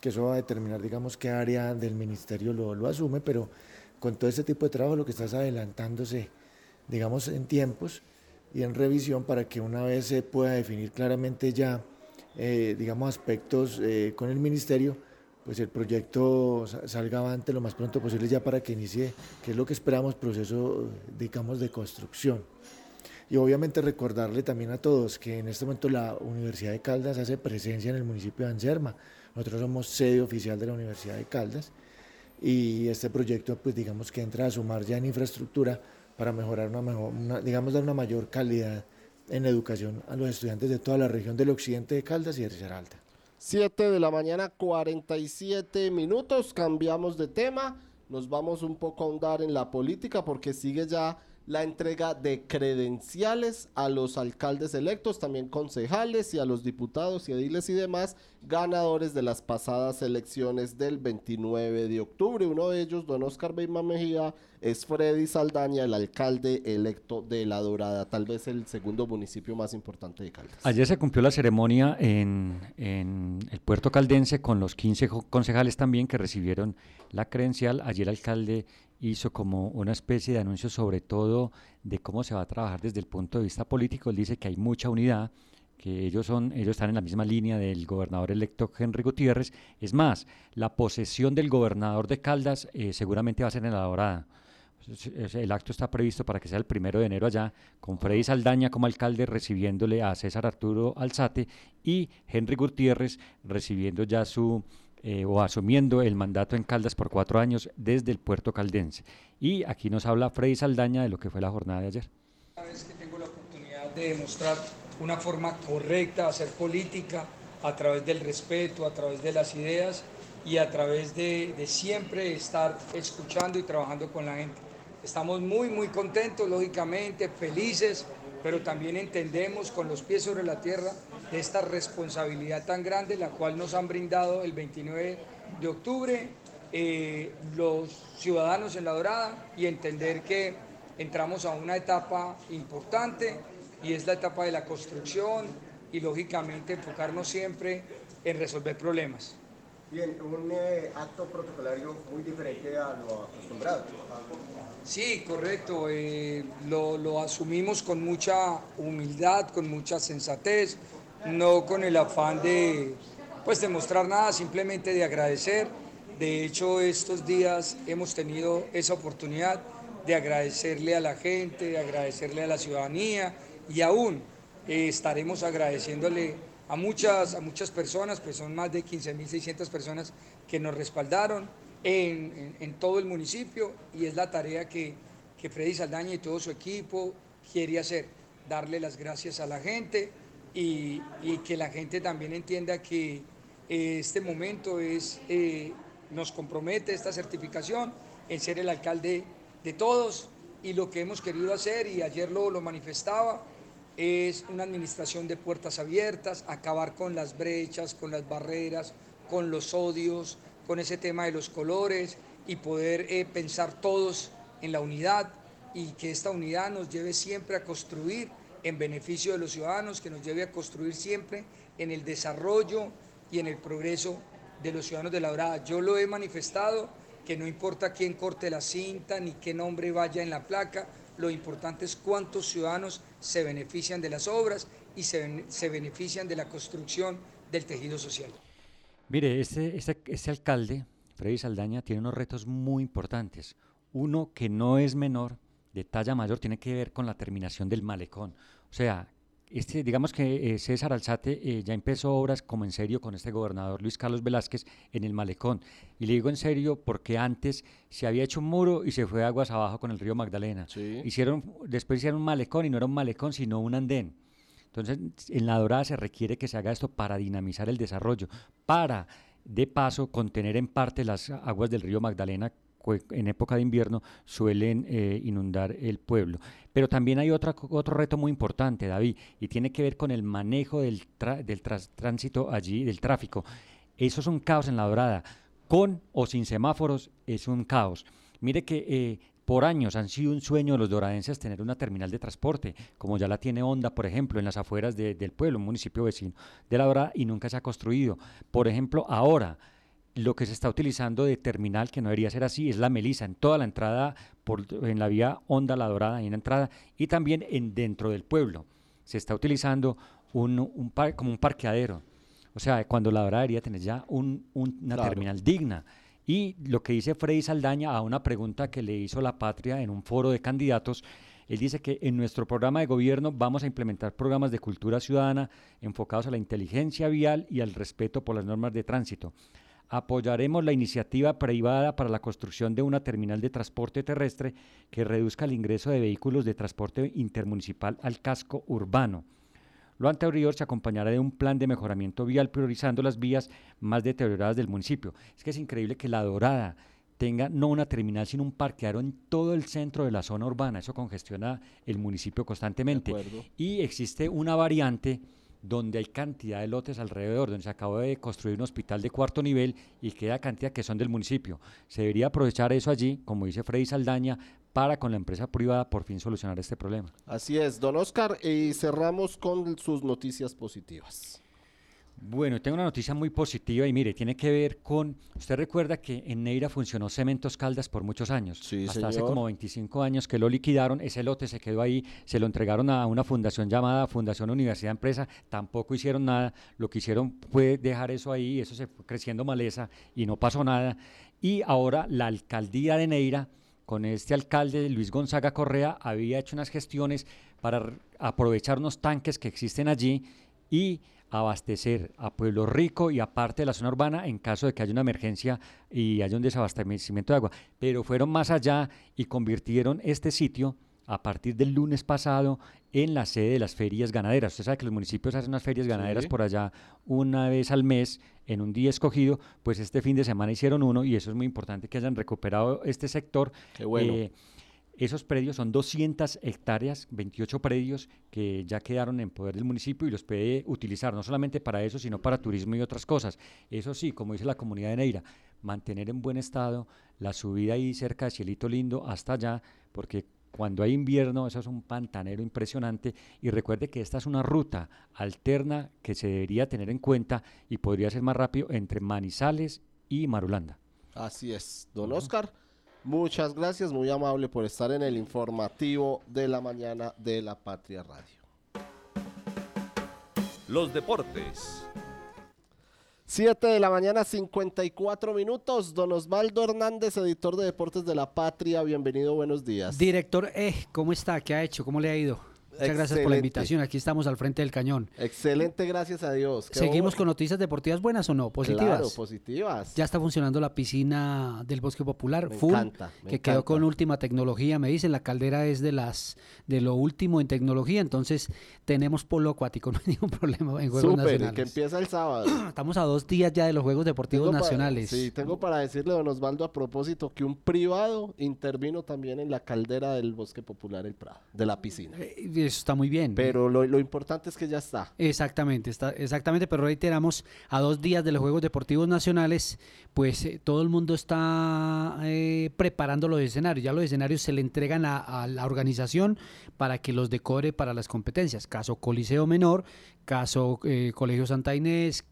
que eso va a determinar, digamos, qué área del ministerio lo, lo asume, pero con todo este tipo de trabajo lo que estás adelantándose, digamos, en tiempos y en revisión para que una vez se pueda definir claramente ya, eh, digamos, aspectos con el ministerio, pues el proyecto salga avante lo más pronto posible ya para que inicie, que es lo que esperamos, proceso, digamos, de construcción. Y obviamente recordarle también a todos que en este momento la Universidad de Caldas hace presencia en el municipio de Anserma. Nosotros somos sede oficial de la Universidad de Caldas y este proyecto, pues digamos que entra a sumar ya en infraestructura para mejorar una mejor, digamos, dar una mayor calidad en educación a los estudiantes de toda la región del occidente de Caldas y de Risaralda. 7 de la mañana, 47 minutos. Cambiamos de tema. Nos vamos un poco a ahondar en la política porque sigue ya la entrega de credenciales a los alcaldes electos, también concejales y a los diputados y ediles y demás ganadores de las pasadas elecciones del 29 de octubre. Uno de ellos, don Oscar Beima Mejía, es Freddy Saldaña, el alcalde electo de La Dorada, tal vez el segundo municipio más importante de Caldas. Ayer se cumplió la ceremonia en, en el puerto caldense con los 15 concejales también que recibieron la credencial. Ayer el alcalde hizo como una especie de anuncio sobre todo de cómo se va a trabajar desde el punto de vista político. Él dice que hay mucha unidad, que ellos, son, ellos están en la misma línea del gobernador electo Henry Gutiérrez. Es más, la posesión del gobernador de Caldas eh, seguramente va a ser en la dorada. El acto está previsto para que sea el primero de enero allá, con Freddy Saldaña como alcalde recibiéndole a César Arturo Alzate y Henry Gutiérrez recibiendo ya su eh, o asumiendo el mandato en Caldas por cuatro años desde el puerto caldense. Y aquí nos habla Freddy Saldaña de lo que fue la jornada de ayer. Una vez que tengo la oportunidad de demostrar una forma correcta de hacer política a través del respeto, a través de las ideas y a través de, de siempre estar escuchando y trabajando con la gente. Estamos muy, muy contentos, lógicamente, felices, pero también entendemos con los pies sobre la tierra esta responsabilidad tan grande, la cual nos han brindado el 29 de octubre eh, los ciudadanos en La Dorada y entender que entramos a una etapa importante y es la etapa de la construcción y lógicamente enfocarnos siempre en resolver problemas. Bien, un eh, acto protocolario muy diferente a lo acostumbrado. Sí, correcto. Eh, lo, lo, asumimos con mucha humildad, con mucha sensatez, no con el afán de pues demostrar nada, simplemente de agradecer. De hecho, estos días hemos tenido esa oportunidad de agradecerle a la gente, de agradecerle a la ciudadanía y aún eh, estaremos agradeciéndole a muchas, a muchas personas, pues son más de 15.600 personas que nos respaldaron en, todo el municipio y es la tarea que, que Freddy Saldaña y todo su equipo quiere hacer, darle las gracias a la gente, y, que la gente también entienda que eh, este momento es, eh, nos compromete esta certificación en ser el alcalde de todos y lo que hemos querido hacer, y ayer lo, lo manifestaba, es una administración de puertas abiertas, acabar con las brechas, con las barreras, con los odios, con ese tema de los colores y poder eh, pensar todos en la unidad y que esta unidad nos lleve siempre a construir en beneficio de los ciudadanos, que nos lleve a construir siempre en el desarrollo y en el progreso de los ciudadanos de la Dorada. Yo lo he manifestado, que no importa quién corte la cinta ni qué nombre vaya en la placa, lo importante es cuántos ciudadanos se benefician de las obras y se, se benefician de la construcción del tejido social. Mire, este, este, este alcalde, Freddy Saldaña, tiene unos retos muy importantes. Uno que no es menor, de talla mayor, tiene que ver con la terminación del malecón. O sea, este, digamos que eh, César Alzate eh, ya empezó obras como en serio con este gobernador Luis Carlos Velázquez en el malecón. Y le digo en serio porque antes se había hecho un muro y se fue aguas abajo con el río Magdalena. Hicieron, después hicieron un malecón y no era un malecón sino un andén. Entonces, en la Dorada se requiere que se haga esto para dinamizar el desarrollo, para, de paso, contener en parte las aguas del río Magdalena en época de invierno suelen eh, inundar el pueblo. Pero también hay otra, otro reto muy importante, David, y tiene que ver con el manejo del, del tránsito allí, del tráfico. Eso es un caos en la dorada. Con o sin semáforos es un caos. Mire que eh, por años han sido un sueño de los doradenses tener una terminal de transporte, como ya la tiene Honda, por ejemplo, en las afueras del pueblo, un municipio vecino de La Dorada, y nunca se ha construido. Por ejemplo, ahora lo que se está utilizando de terminal, que no debería ser así, es la Melisa, en toda la entrada, por, en la vía Honda La Dorada, en la entrada, y también en dentro del pueblo. Se está utilizando un, un como un parqueadero. O sea, cuando La Dorada debería tener ya un, una terminal digna. Y lo que dice Freddy Saldaña a una pregunta que le hizo la patria en un foro de candidatos, él dice que en nuestro programa de gobierno vamos a implementar programas de cultura ciudadana enfocados a la inteligencia vial y al respeto por las normas de tránsito apoyaremos la iniciativa privada para la construcción de una terminal de transporte terrestre que reduzca el ingreso de vehículos de transporte intermunicipal al casco urbano. Lo anterior se acompañará de un plan de mejoramiento vial priorizando las vías más deterioradas del municipio. Es que es increíble que La Dorada tenga no una terminal, sino un parqueadero en todo el centro de la zona urbana. Eso congestiona el municipio constantemente. Y existe una variante donde hay cantidad de lotes alrededor, donde se acaba de construir un hospital de cuarto nivel y queda cantidad que son del municipio. Se debería aprovechar eso allí, como dice Freddy Saldaña, para con la empresa privada por fin solucionar este problema. Así es, don Oscar, y cerramos con sus noticias positivas. Bueno, tengo una noticia muy positiva y mire, tiene que ver con, usted recuerda que en Neira funcionó Cementos Caldas por muchos años, sí, hasta hace como 25 años que lo liquidaron, ese lote se quedó ahí, se lo entregaron a una fundación llamada Fundación Universidad Empresa, tampoco hicieron nada, lo que hicieron fue dejar eso ahí, eso se fue creciendo maleza y no pasó nada, y ahora la alcaldía de Neira, con este alcalde Luis Gonzaga Correa, había hecho unas gestiones para aprovechar unos tanques que existen allí y abastecer a Pueblo Rico y aparte de la zona urbana en caso de que haya una emergencia y haya un desabastecimiento de agua. Pero fueron más allá y convirtieron este sitio a partir del lunes pasado en la sede de las ferias ganaderas. Usted sabe que los municipios hacen unas ferias ganaderas por allá una vez al mes en un día escogido, pues este fin de semana hicieron uno y eso es muy importante que hayan recuperado este sector. Qué bueno. Eh, esos predios son 200 hectáreas, 28 predios que ya quedaron en poder del municipio y los puede utilizar no solamente para eso, sino para turismo y otras cosas. Eso sí, como dice la comunidad de Neira, mantener en buen estado la subida ahí cerca de Cielito Lindo hasta allá, porque cuando hay invierno eso es un pantanero impresionante y recuerde que esta es una ruta alterna que se debería tener en cuenta y podría ser más rápido entre Manizales y Marulanda. Así es, don Oscar. Muchas gracias, muy amable por estar en el informativo de la mañana de la Patria Radio. Los deportes. 7 de la mañana, 54 minutos. Don Osvaldo Hernández, editor de Deportes de la Patria. Bienvenido, buenos días. Director, eh, ¿cómo está? ¿Qué ha hecho? ¿Cómo le ha ido? Muchas gracias por la invitación. Aquí estamos al frente del cañón. Excelente, gracias a Dios. ¿Seguimos con noticias deportivas buenas o no? ¿Positivas? Claro, positivas. Ya está funcionando la piscina del Bosque Popular, full, que quedó con última tecnología. Me dicen, la caldera es de las de lo último en tecnología, entonces tenemos polo acuático, no hay ningún problema en Juegos Nacionales. que empieza el sábado. Estamos a dos días ya de los Juegos Deportivos Nacionales. sí, tengo para decirle, don Osvaldo, a propósito, que un privado intervino también en la caldera del Bosque Popular El Prado, de la piscina. Eh, eso está muy bien. Pero lo, lo, importante es que ya está. Exactamente, está, exactamente, pero reiteramos, a dos días de los Juegos Deportivos Nacionales, pues eh, todo el mundo está eh, preparando los escenarios. Ya los escenarios se le entregan a, a, la organización para que los decore para las competencias. Caso Coliseo Menor, caso eh, Colegio Santa Inés,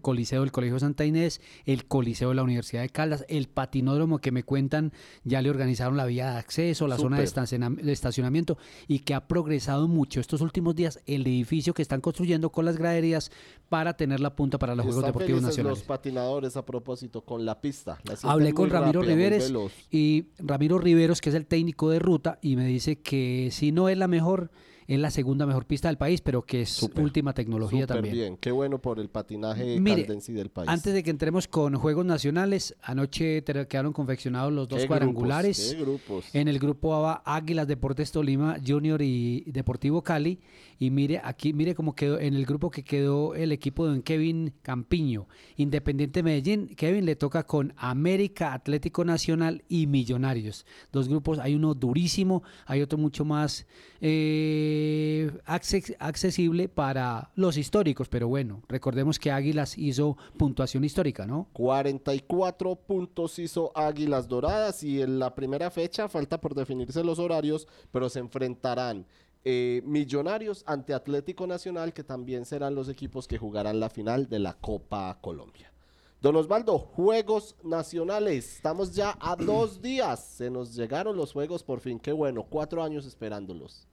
Coliseo del Colegio Santa Inés, el Coliseo de la Universidad de Caldas, el patinódromo que me cuentan ya le organizaron la vía de acceso, la zona de estacionamiento y que ha progresado mucho estos últimos días el edificio que están construyendo con las graderías para tener la punta para los Juegos Deportivos Nacionales. los patinadores a propósito con la pista. Hablé con Ramiro Riveres y Ramiro Riveros, que es el técnico de ruta, y me dice que si no es la mejor, es la segunda mejor pista del país, pero que es última tecnología Super también. bien, qué bueno por el patinaje caldense del país. Antes de que entremos con Juegos Nacionales, anoche quedaron confeccionados los dos cuadrangulares. Grupos, En el grupo ABA, Águilas Deportes Tolima Junior y Deportivo Cali. Y mire, aquí, mire cómo quedó en el grupo que quedó el equipo de Kevin Campiño. Independiente Medellín, Kevin le toca con América Atlético Nacional y Millonarios. Dos grupos, hay uno durísimo, hay otro mucho más eh, accesible para los históricos, pero bueno, recordemos que Águilas hizo puntuación histórica, ¿no? 44 puntos hizo Águilas Doradas y en la primera fecha falta por definirse los horarios, pero se enfrentarán eh, Millonarios ante Atlético Nacional, que también serán los equipos que jugarán la final de la Copa Colombia. Don Osvaldo, Juegos Nacionales. Estamos ya a dos días. Se nos llegaron los Juegos por fin. Qué bueno, cuatro años esperándolos.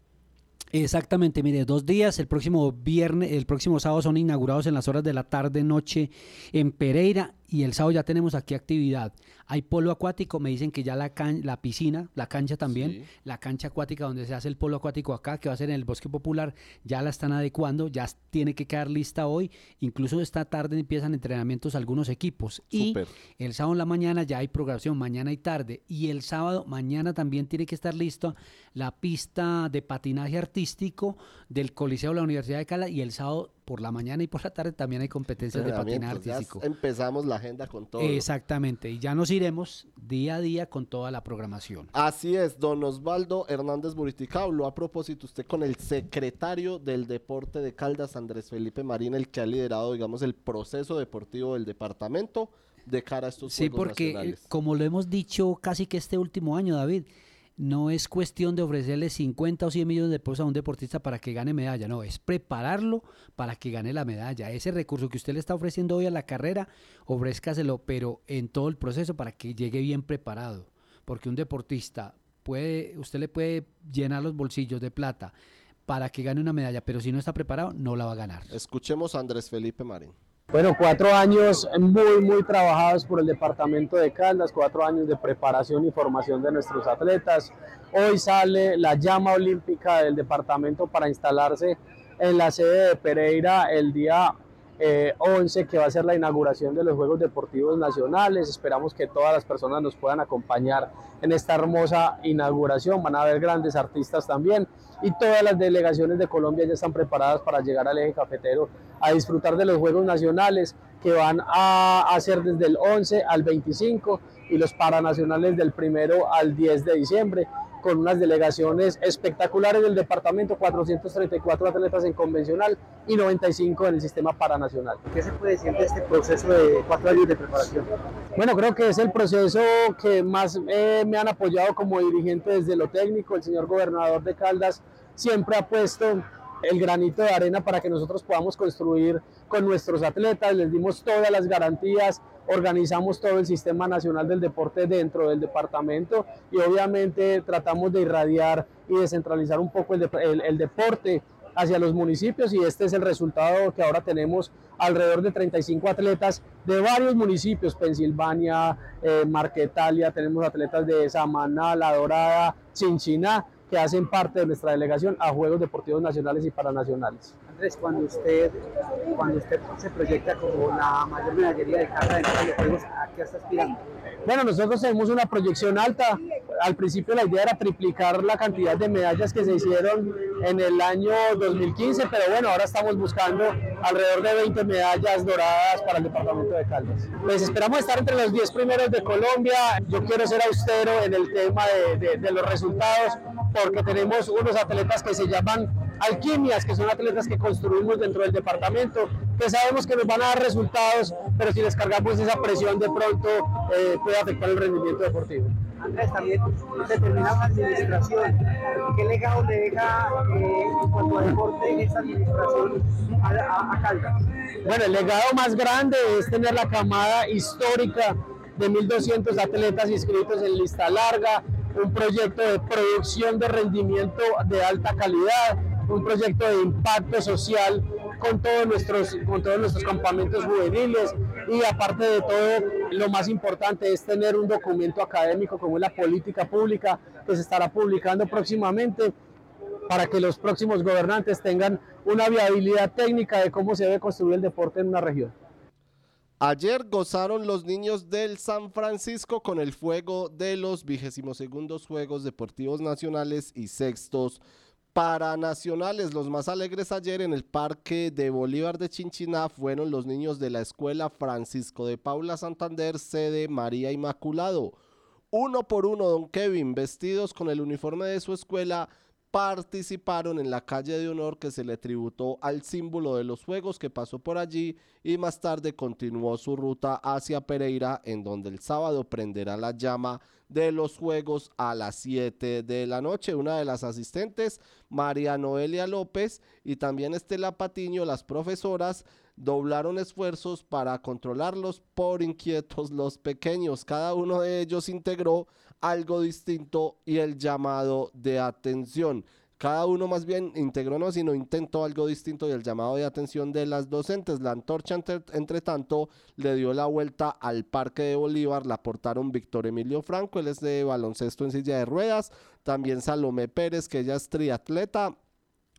Exactamente, mire, dos días, el próximo viernes, el próximo sábado son inaugurados en las horas de la tarde, noche en Pereira y el sábado ya tenemos aquí actividad. Hay polo acuático, me dicen que ya la, la piscina, la cancha también, la cancha acuática donde se hace el polo acuático acá, que va a ser en el Bosque Popular, ya la están adecuando, ya tiene que quedar lista hoy. Incluso esta tarde empiezan entrenamientos algunos equipos. Y el sábado en la mañana ya hay programación, mañana y tarde. Y el sábado, mañana también tiene que estar listo la pista de patinaje artístico del Coliseo de la Universidad de Cala y el sábado por la mañana y por la tarde también hay competencias de patinaje artístico. empezamos la agenda con todo. Exactamente, y ya nos iremos día a día con toda la programación. Así es, don Osvaldo Hernández Buritica habló a propósito usted con el secretario del deporte de Caldas, Andrés Felipe Marín, el que ha liderado, digamos, el proceso deportivo del departamento de cara a estos sí, Juegos porque, nacionales. Sí, porque como lo hemos dicho casi que este último año, David, no es cuestión de ofrecerle 50 o 100 millones de pesos a un deportista para que gane medalla, no, es prepararlo para que gane la medalla. Ese recurso que usted le está ofreciendo hoy a la carrera, ofrézcaselo, pero en todo el proceso para que llegue bien preparado. Porque un deportista puede, usted le puede llenar los bolsillos de plata para que gane una medalla, pero si no está preparado, no la va a ganar. Escuchemos a Andrés Felipe Marín. Bueno, cuatro años muy, muy trabajados por el departamento de Caldas, cuatro años de preparación y formación de nuestros atletas. Hoy sale la llama olímpica del departamento para instalarse en la sede de Pereira el día 11, que va a ser la inauguración de los Juegos Deportivos Nacionales. Esperamos que todas las personas nos puedan acompañar en esta hermosa inauguración. Van a haber grandes artistas también y todas las delegaciones de Colombia ya están preparadas para llegar al eje cafetero a disfrutar de los Juegos Nacionales que van a hacer desde el 11 al 25 y los paranacionales del 1 al 10 de diciembre con unas delegaciones espectaculares del departamento, 434 atletas en convencional y 95 en el sistema paranacional. ¿Qué se puede decir de este proceso de cuatro años de preparación? Bueno, creo que es el proceso que más eh, me han apoyado como dirigente desde lo técnico. El señor gobernador de Caldas siempre ha puesto el granito de arena para que nosotros podamos construir con nuestros atletas, les dimos todas las garantías, organizamos todo el sistema nacional del deporte dentro del departamento y obviamente tratamos de irradiar y descentralizar un poco el, el, deporte hacia los municipios y este es el resultado que ahora tenemos alrededor de 35 atletas de varios municipios, Pensilvania, eh, Marquetalia, tenemos atletas de Samaná, La Dorada, Chinchiná, que hacen parte de nuestra delegación a Juegos Deportivos Nacionales y Paranacionales. Andrés, cuando usted, cuando usted se proyecta como la mayor medallería de carga de los Juegos, ¿a qué está aspirando? Bueno, nosotros tenemos una proyección alta. Al principio la idea era triplicar la cantidad de medallas que se hicieron en el año 2015, pero bueno, ahora estamos buscando alrededor de 20 medallas doradas para el departamento de Caldas. Pues esperamos estar entre los 10 primeros de Colombia. Yo quiero ser austero en el tema de, de, de los resultados porque tenemos unos atletas que se llaman alquimias, que son atletas que construimos dentro del departamento, que sabemos que nos van a dar resultados, pero si descargamos esa presión de pronto eh, puede afectar el rendimiento deportivo. Andrés, también se termina una administración. ¿Qué legado le deja eh, en cuanto a deporte esta administración a, a, a Caldas? Bueno, el legado más grande es tener la camada histórica de 1.200 atletas inscritos en lista larga, un proyecto de producción de rendimiento de alta calidad, un proyecto de impacto social con todos nuestros, con todos nuestros campamentos juveniles y aparte de todo, lo más importante es tener un documento académico como es la política pública que se estará publicando próximamente para que los próximos gobernantes tengan una viabilidad técnica de cómo se debe construir el deporte en una región. Ayer gozaron los niños del San Francisco con el fuego de los 22 segundos Juegos Deportivos Nacionales y sextos para nacionales. Los más alegres ayer en el Parque de Bolívar de Chinchiná fueron los niños de la Escuela Francisco de Paula Santander, sede María Inmaculado. Uno por uno, don Kevin, vestidos con el uniforme de su escuela, participaron en la calle de honor que se le tributó al símbolo de los Juegos que pasó por allí y más tarde continuó su ruta hacia Pereira en donde el sábado prenderá la llama de los Juegos a las 7 de la noche. Una de las asistentes, María Noelia López y también Estela Patiño, las profesoras, doblaron esfuerzos para controlarlos por inquietos los pequeños. Cada uno de ellos integró algo distinto y el llamado de atención. Cada uno más bien integró no, sino intentó algo distinto y el llamado de atención de las docentes. La antorcha, entre, tanto, le dio la vuelta al Parque de Bolívar. La portaron Víctor Emilio Franco, él es de baloncesto en silla de ruedas. También Salomé Pérez, que ella es triatleta.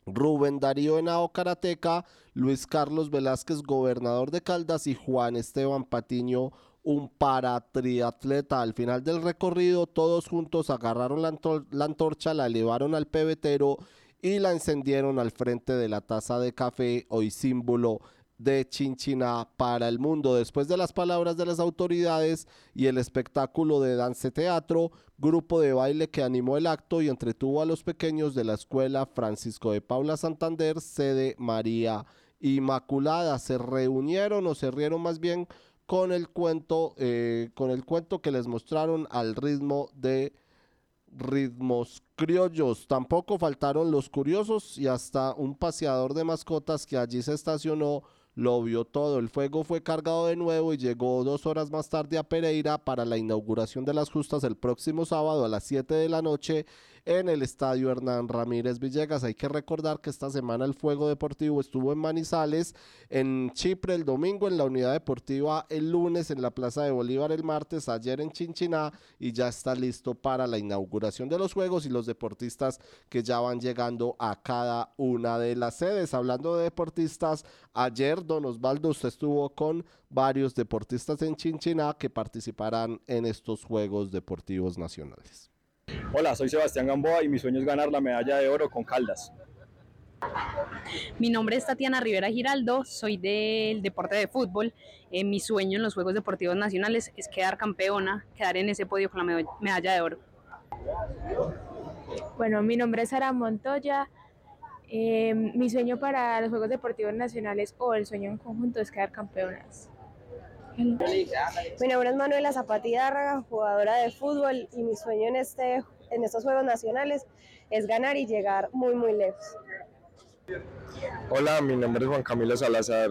Rubén Darío Henao Karateca, Luis Carlos Velázquez, gobernador de Caldas, y Juan Esteban Patiño, un paratriatleta. Al final del recorrido, todos juntos agarraron la, antor la, antorcha, la elevaron al pebetero y la encendieron al frente de la taza de café, hoy símbolo de Chinchina para el mundo. Después de las palabras de las autoridades y el espectáculo de dance teatro, grupo de baile que animó el acto y entretuvo a los pequeños de la escuela Francisco de Paula Santander, sede María Inmaculada. Se reunieron o se rieron más bien con el cuento, eh, con el cuento que les mostraron al ritmo de ritmos criollos. Tampoco faltaron los curiosos y hasta un paseador de mascotas que allí se estacionó lo vio todo. El fuego fue cargado de nuevo y llegó dos horas más tarde a Pereira para la inauguración de las justas el próximo sábado a las 7 de la noche en el estadio Hernán Ramírez Villegas. Hay que recordar que esta semana el Fuego Deportivo estuvo en Manizales, en Chipre el domingo, en la Unidad Deportiva el lunes, en la Plaza de Bolívar el martes, ayer en Chinchiná y ya está listo para la inauguración de los Juegos y los deportistas que ya van llegando a cada una de las sedes. Hablando de deportistas, ayer Don Osvaldo usted estuvo con varios deportistas en Chinchiná que participarán en estos Juegos Deportivos Nacionales. Hola, soy Sebastián Gamboa y mi sueño es ganar la medalla de oro con Caldas. Mi nombre es Tatiana Rivera Giraldo, soy del deporte de fútbol. Eh, mi sueño en los Juegos Deportivos Nacionales es quedar campeona, quedar en ese podio con la medalla de oro. Bueno, mi nombre es Sara Montoya. Eh, mi sueño para los Juegos Deportivos Nacionales o el sueño en conjunto es quedar campeonas. Mi nombre es Manuela Zapatidárraga, jugadora de fútbol y mi sueño en, este, en estos Juegos Nacionales es ganar y llegar muy, muy lejos. Hola, mi nombre es Juan Camilo Salazar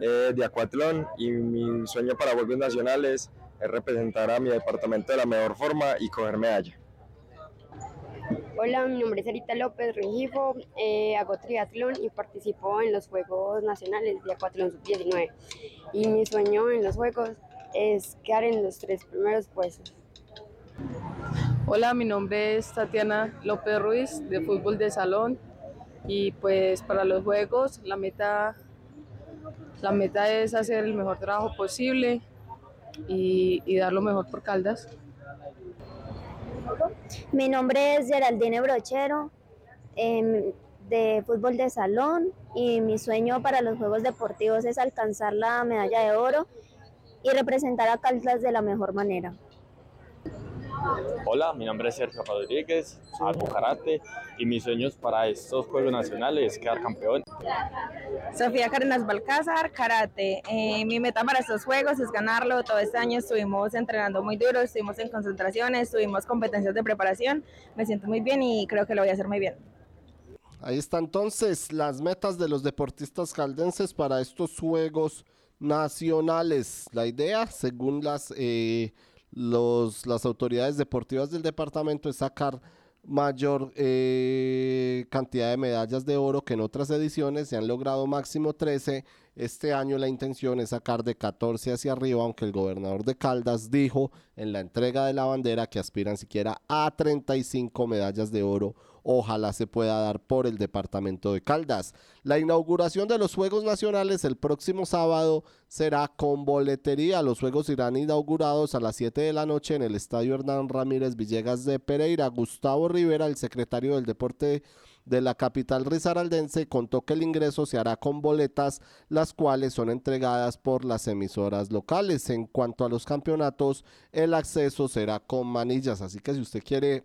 eh, de Acuatlón y mi sueño para Juegos Nacionales es representar a mi departamento de la mejor forma y coger medalla. Hola, mi nombre es Erita López Rengifo, eh, hago triatlón y participo en los Juegos Nacionales de Acuatlón Sub-19. Y mi sueño en los Juegos es quedar en los tres primeros puestos. Hola, mi nombre es Tatiana López Ruiz de fútbol de salón y pues para los Juegos la meta, la meta es hacer el mejor trabajo posible y, y dar lo mejor por Caldas. Mi nombre es Geraldine Brochero, eh, de fútbol de salón, y mi sueño para los Juegos Deportivos es alcanzar la medalla de oro y representar a Caldas de la mejor manera. Hola, mi nombre es Sergio Rodríguez, hago karate y mis sueños para estos Juegos Nacionales es quedar campeón. Sofía Cárdenas Balcázar, karate. Eh, mi meta para estos Juegos es ganarlo. Todo este año estuvimos entrenando muy duro, estuvimos en concentraciones, tuvimos competencias de preparación. Me siento muy bien y creo que lo voy a hacer muy bien. Ahí está entonces las metas de los deportistas caldenses para estos Juegos Nacionales. La idea, según las, eh, los, las autoridades deportivas del departamento, es sacar mayor eh, cantidad de medallas de oro que en otras ediciones. Se han logrado máximo 13. Este año la intención es sacar de 14 hacia arriba, aunque el gobernador de Caldas dijo en la entrega de la bandera que aspiran siquiera a 35 medallas de oro ojalá se pueda dar por el departamento de Caldas. La inauguración de los Juegos Nacionales el próximo sábado será con boletería. Los Juegos irán inaugurados a las 7 de la noche en el Estadio Hernán Ramírez Villegas de Pereira. Gustavo Rivera, el secretario del Deporte de la capital risaraldense contó que el ingreso se hará con boletas, las cuales son entregadas por las emisoras locales. En cuanto a los campeonatos, el acceso será con manillas, así que si usted quiere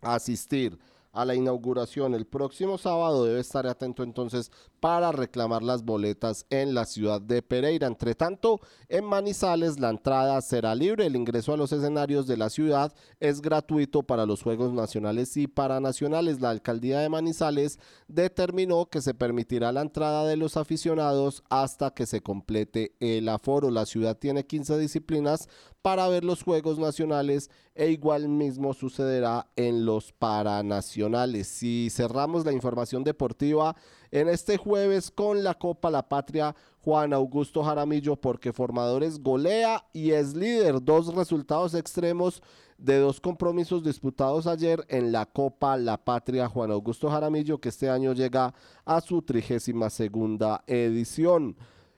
asistir a la inauguración el próximo sábado. Debe estar atento entonces para reclamar las boletas en la ciudad de Pereira. Entre tanto, en Manizales la entrada será libre. El ingreso a los escenarios de la ciudad es gratuito para los Juegos Nacionales y Paranacionales. La alcaldía de Manizales determinó que se permitirá la entrada de los aficionados hasta que se complete el aforo. La ciudad tiene 15 disciplinas para ver los Juegos Nacionales e igual mismo sucederá en los Paranacionales. Si cerramos la información deportiva en este jueves con la Copa La Patria, Juan Augusto Jaramillo, porque Formadores golea y es líder. Dos resultados extremos de dos compromisos disputados ayer en la Copa La Patria. Juan Augusto Jaramillo, que este año llega a su trigésima segunda edición.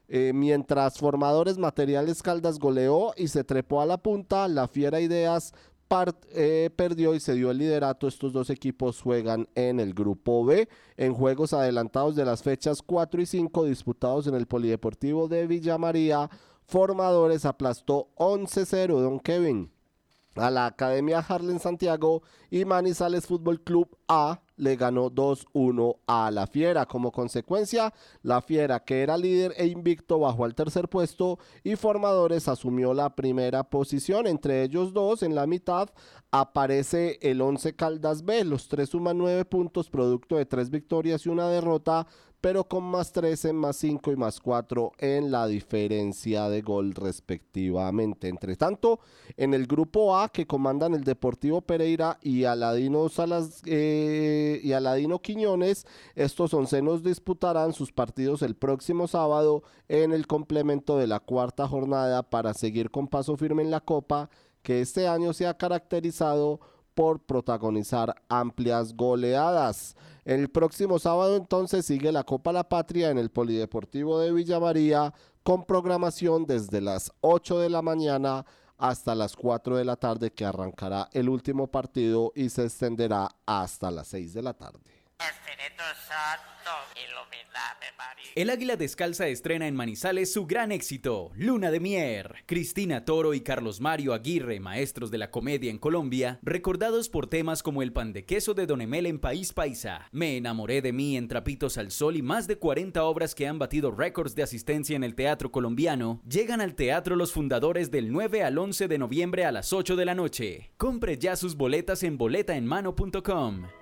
Eh, mientras Formadores Materiales Caldas goleó y se trepó a la punta, la Fiera Ideas eh, perdió y se dio el liderato. Estos dos equipos juegan en el grupo B en juegos adelantados de las fechas 4 y 5 disputados en el Polideportivo de Villa María. Formadores aplastó 11-0 Don Kevin a la Academia Harlem Santiago y Manizales Fútbol Club A le ganó 2-1 a la Fiera. Como consecuencia, la Fiera, que era líder e invicto, bajó al tercer puesto y Formadores asumió la primera posición. Entre ellos dos, en la mitad, aparece el 11 Caldas B. Los tres suman nueve puntos, producto de tres victorias y una derrota pero con más 13, más 5 y más 4 en la diferencia de gol respectivamente. Entre tanto, en el grupo A que comandan el Deportivo Pereira y Aladino, Salas, eh, y Aladino Quiñones, estos oncenos disputarán sus partidos el próximo sábado en el complemento de la cuarta jornada para seguir con paso firme en la Copa que este año se ha caracterizado por protagonizar amplias goleadas. El próximo sábado entonces sigue la Copa La Patria en el Polideportivo de Villa María con programación desde las 8 de la mañana hasta las 4 de la tarde que arrancará el último partido y se extenderá hasta las 6 de la tarde. El Águila Descalza estrena en Manizales su gran éxito, Luna de Mier. Cristina Toro y Carlos Mario Aguirre, maestros de la comedia en Colombia, recordados por temas como el pan de queso de Don Emel en País Paisa, Me enamoré de mí en Trapitos al Sol y más de 40 obras que han batido récords de asistencia en el teatro colombiano, llegan al teatro los fundadores del 9 al 11 de noviembre a las 8 de la noche. Compre ya sus boletas en boletaenmano.com.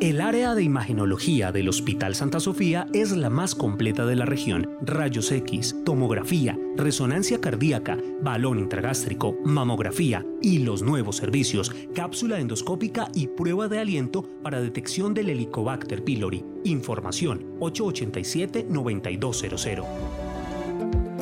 El área de imagenología del Hospital Santa Sofía es la más completa de la región. Rayos X, tomografía, resonancia cardíaca, balón intragástrico, mamografía y los nuevos servicios, cápsula endoscópica y prueba de aliento para detección del Helicobacter pylori. Información 887-9200.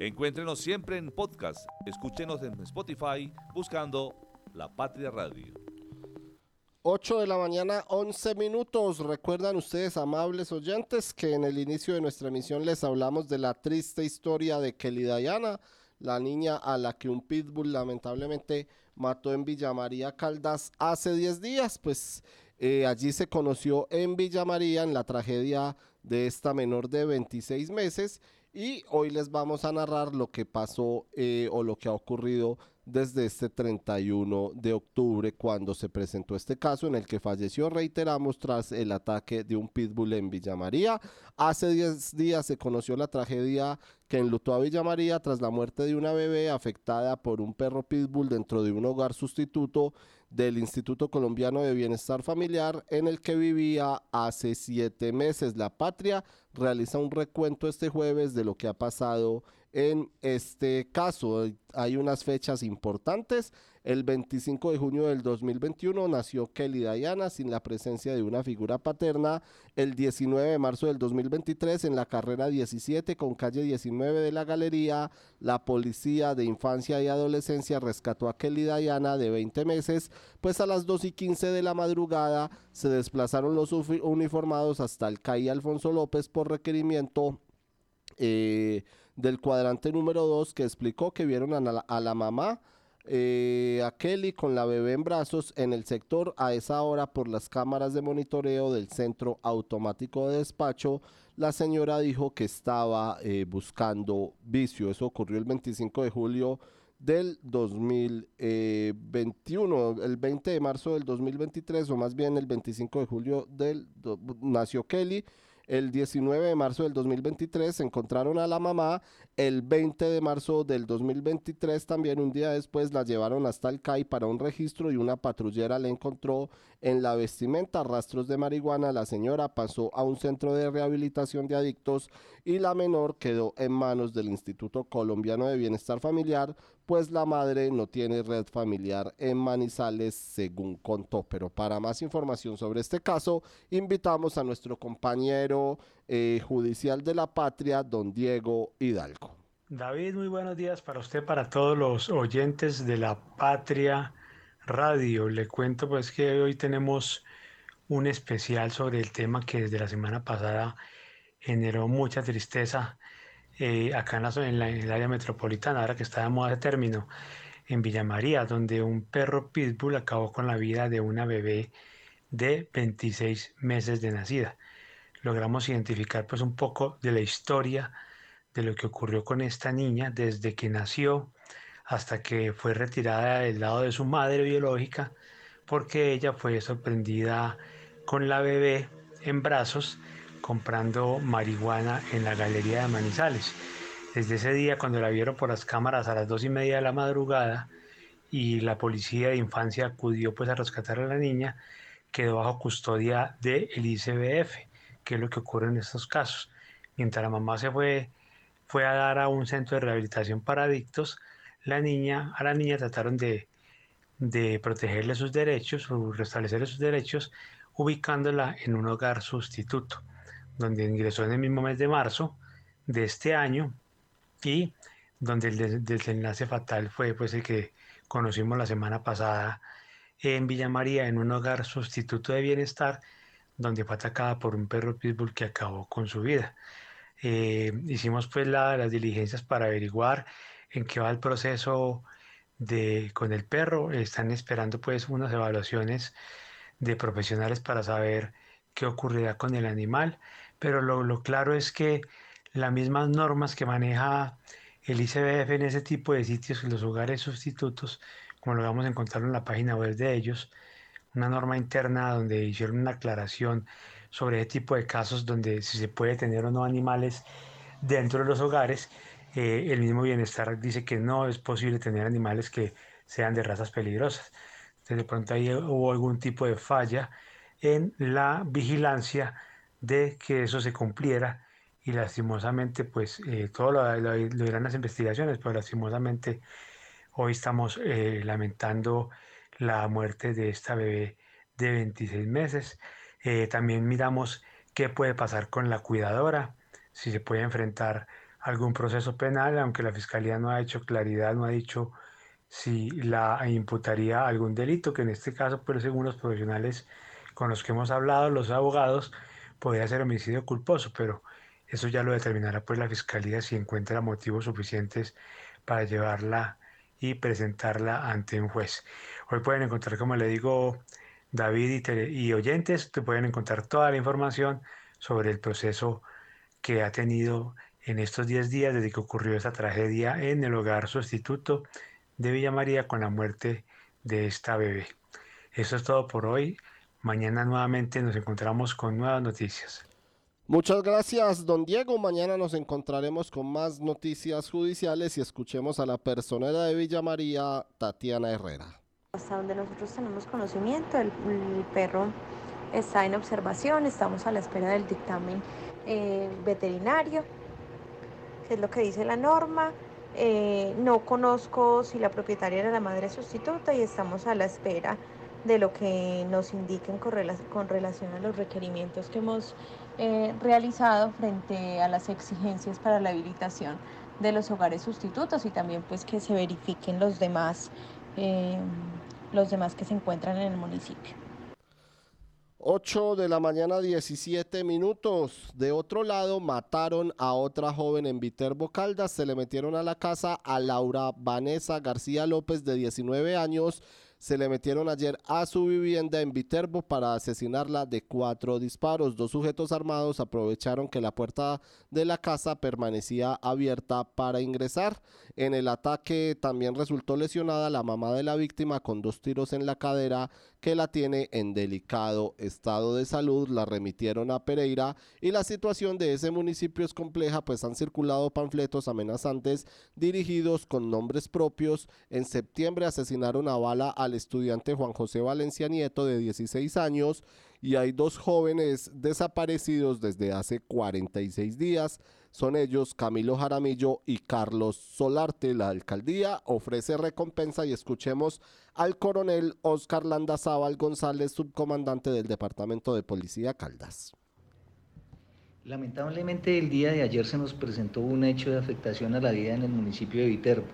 Encuéntrenos siempre en podcast. Escúchenos en Spotify buscando La Patria Radio. 8 de la mañana, 11 minutos. Recuerdan ustedes, amables oyentes, que en el inicio de nuestra emisión les hablamos de la triste historia de Kelly Diana, la niña a la que un pitbull lamentablemente mató en Villa María Caldas hace 10 días. Pues eh, allí se conoció en Villa María en la tragedia de esta menor de 26 meses y hoy les vamos a narrar lo que pasó eh, o lo que ha ocurrido desde este 31 de octubre cuando se presentó este caso en el que falleció, reiteramos, tras el ataque de un pitbull en Villa María. Hace 10 días se conoció la tragedia que enlutó a Villa María tras la muerte de una bebé afectada por un perro pitbull dentro de un hogar sustituto del Instituto Colombiano de Bienestar Familiar en el que vivía hace siete meses. La Patria realiza un recuento este jueves de lo que ha pasado en este caso. Hay unas fechas importantes. El 25 de junio del 2021 nació Kelly Diana sin la presencia de una figura paterna. El 19 de marzo del 2023 en la carrera 17 con calle 19 de la galería, la policía de infancia y adolescencia rescató a Kelly Diana de 20 meses, pues a las 2 y 15 de la madrugada se desplazaron los uniformados hasta el CAI Alfonso López por requerimiento. Eh, del cuadrante número 2 que explicó que vieron a la, mamá, eh, a Kelly con la bebé en brazos en el sector a esa hora por las cámaras de monitoreo del centro automático de despacho. La señora dijo que estaba eh, buscando vicio. Eso ocurrió el 25 de julio del 2021, el 20 de marzo del 2023, o más bien el 25 de julio del nació Kelly el 19 de marzo del 2023 se encontraron a la mamá. El 20 de marzo del 2023, también un día después, la llevaron hasta el CAI para un registro y una patrullera le encontró en la vestimenta rastros de marihuana. La señora pasó a un centro de rehabilitación de adictos y la menor quedó en manos del Instituto Colombiano de Bienestar Familiar pues la madre no tiene red familiar en Manizales, según contó. Pero para más información sobre este caso, invitamos a nuestro compañero eh, judicial de la patria, don Diego Hidalgo. David, muy buenos días para usted, para todos los oyentes de la patria radio. Le cuento pues que hoy tenemos un especial sobre el tema que desde la semana pasada generó mucha tristeza eh, acá en, la, en, el área metropolitana, ahora que está de moda de término, en Villa María, donde un perro pitbull acabó con la vida de una bebé de 26 meses de nacida. Logramos identificar pues un poco de la historia de lo que ocurrió con esta niña desde que nació hasta que fue retirada del lado de su madre biológica porque ella fue sorprendida con la bebé en brazos comprando marihuana en la galería de Manizales. Desde ese día, cuando la vieron por las cámaras a las dos y media de la madrugada y la policía de infancia acudió pues a rescatar a la niña, quedó bajo custodia del ICBF, que es lo que ocurre en estos casos. Mientras la mamá se fue, fue a dar a un centro de rehabilitación para adictos, la niña, a la niña trataron de, de protegerle sus derechos, restablecerle sus derechos, ubicándola en un hogar sustituto donde ingresó en el mismo mes de marzo de este año y donde el desenlace fatal fue pues el que conocimos la semana pasada en Villa María en un hogar sustituto de bienestar donde fue atacada por un perro pitbull que acabó con su vida. Eh, hicimos pues las diligencias para averiguar en qué va el proceso de, con el perro. Están esperando pues unas evaluaciones de profesionales para saber qué ocurrirá con el animal, pero lo, lo claro es que las mismas normas que maneja el ICBF en ese tipo de sitios, en los hogares sustitutos, como lo vamos a encontrar en la página web de ellos, una norma interna donde hicieron una aclaración sobre ese tipo de casos donde si se puede tener o no animales dentro de los hogares. Eh, el mismo bienestar dice que no es posible tener animales que sean de razas peligrosas. Entonces de pronto ahí hubo algún tipo de falla en la vigilancia de que eso se cumpliera y lastimosamente pues eh, todo lo, lo, dirán las investigaciones, pero lastimosamente hoy estamos eh, lamentando la muerte de esta bebé de 26 meses. Eh, también miramos qué puede pasar con la cuidadora, si se puede enfrentar algún proceso penal, aunque la Fiscalía no ha hecho claridad, no ha dicho si la imputaría algún delito, que en este caso, pero según los profesionales con los que hemos hablado, los abogados, podría ser homicidio culposo, pero eso ya lo determinará pues la Fiscalía si encuentra motivos suficientes para llevarla y presentarla ante un juez. Hoy pueden encontrar, como le digo, David y, oyentes, te pueden encontrar toda la información sobre el proceso que ha tenido en estos 10 días desde que ocurrió esa tragedia en el hogar sustituto de Villa María con la muerte de esta bebé. Eso es todo por hoy. Mañana nuevamente nos encontramos con nuevas noticias. Muchas gracias, don Diego. Mañana nos encontraremos con más noticias judiciales y escuchemos a la personera de Villa María, Tatiana Herrera. Hasta donde nosotros tenemos conocimiento, el, perro está en observación, estamos a la espera del dictamen eh, veterinario, que es lo que dice la norma. Eh, no conozco si la propietaria era la madre sustituta y estamos a la espera de lo que nos indiquen con, relación a los requerimientos que hemos eh, realizado frente a las exigencias para la habilitación de los hogares sustitutos y también pues que se verifiquen los demás, eh, los demás que se encuentran en el municipio. 8 de la mañana 17 minutos. De otro lado, mataron a otra joven en Viterbo Caldas. Se le metieron a la casa a Laura Vanessa García López de 19 años se le metieron ayer a su vivienda en Viterbo para asesinarla de cuatro disparos. Dos sujetos armados aprovecharon que la puerta de la casa permanecía abierta para ingresar. En el ataque también resultó lesionada la mamá de la víctima con dos tiros en la cadera que la tiene en delicado estado de salud. La remitieron a Pereira y la situación de ese municipio es compleja pues han circulado panfletos amenazantes dirigidos con nombres propios. En septiembre asesinaron a bala a estudiante Juan José Valencia Nieto de 16 años y hay dos jóvenes desaparecidos desde hace 46 días. Son ellos Camilo Jaramillo y Carlos Solarte. La alcaldía ofrece recompensa y escuchemos al coronel Oscar Landazábal González, subcomandante del Departamento de Policía Caldas. Lamentablemente el día de ayer se nos presentó un hecho de afectación a la vida en el municipio de Viterbo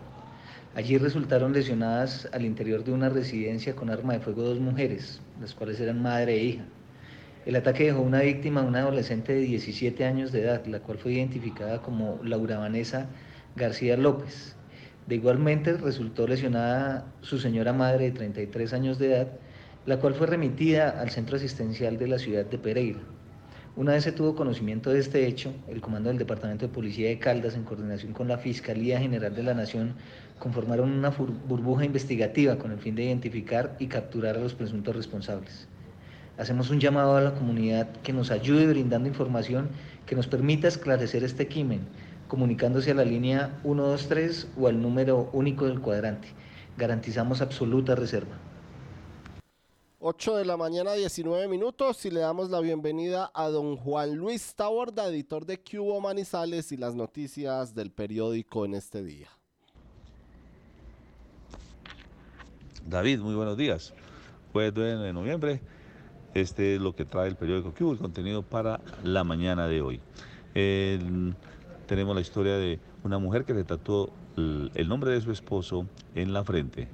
Allí resultaron lesionadas al interior de una residencia con arma de fuego dos mujeres, las cuales eran madre e hija. El ataque dejó una víctima, una adolescente de 17 años de edad, la cual fue identificada como Laura Vanessa García López. De igualmente resultó lesionada su señora madre de 33 años de edad, la cual fue remitida al centro asistencial de la ciudad de Pereira. Una vez se tuvo conocimiento de este hecho, el comando del Departamento de Policía de Caldas, en coordinación con la Fiscalía General de la Nación, conformaron una burbuja investigativa con el fin de identificar y capturar a los presuntos responsables. Hacemos un llamado a la comunidad que nos ayude brindando información que nos permita esclarecer este crimen, comunicándose a la línea 123 o al número único del cuadrante. Garantizamos absoluta reserva. 8 de la mañana, 19 minutos, y le damos la bienvenida a don Juan Luis Taborda, editor de Cubo Manizales y las noticias del periódico en este día. David, muy buenos días. Jueves 9 de noviembre, este es lo que trae el periódico Cubo, el contenido para la mañana de hoy. tenemos la historia de una mujer que le tatuó el nombre de su esposo en la frente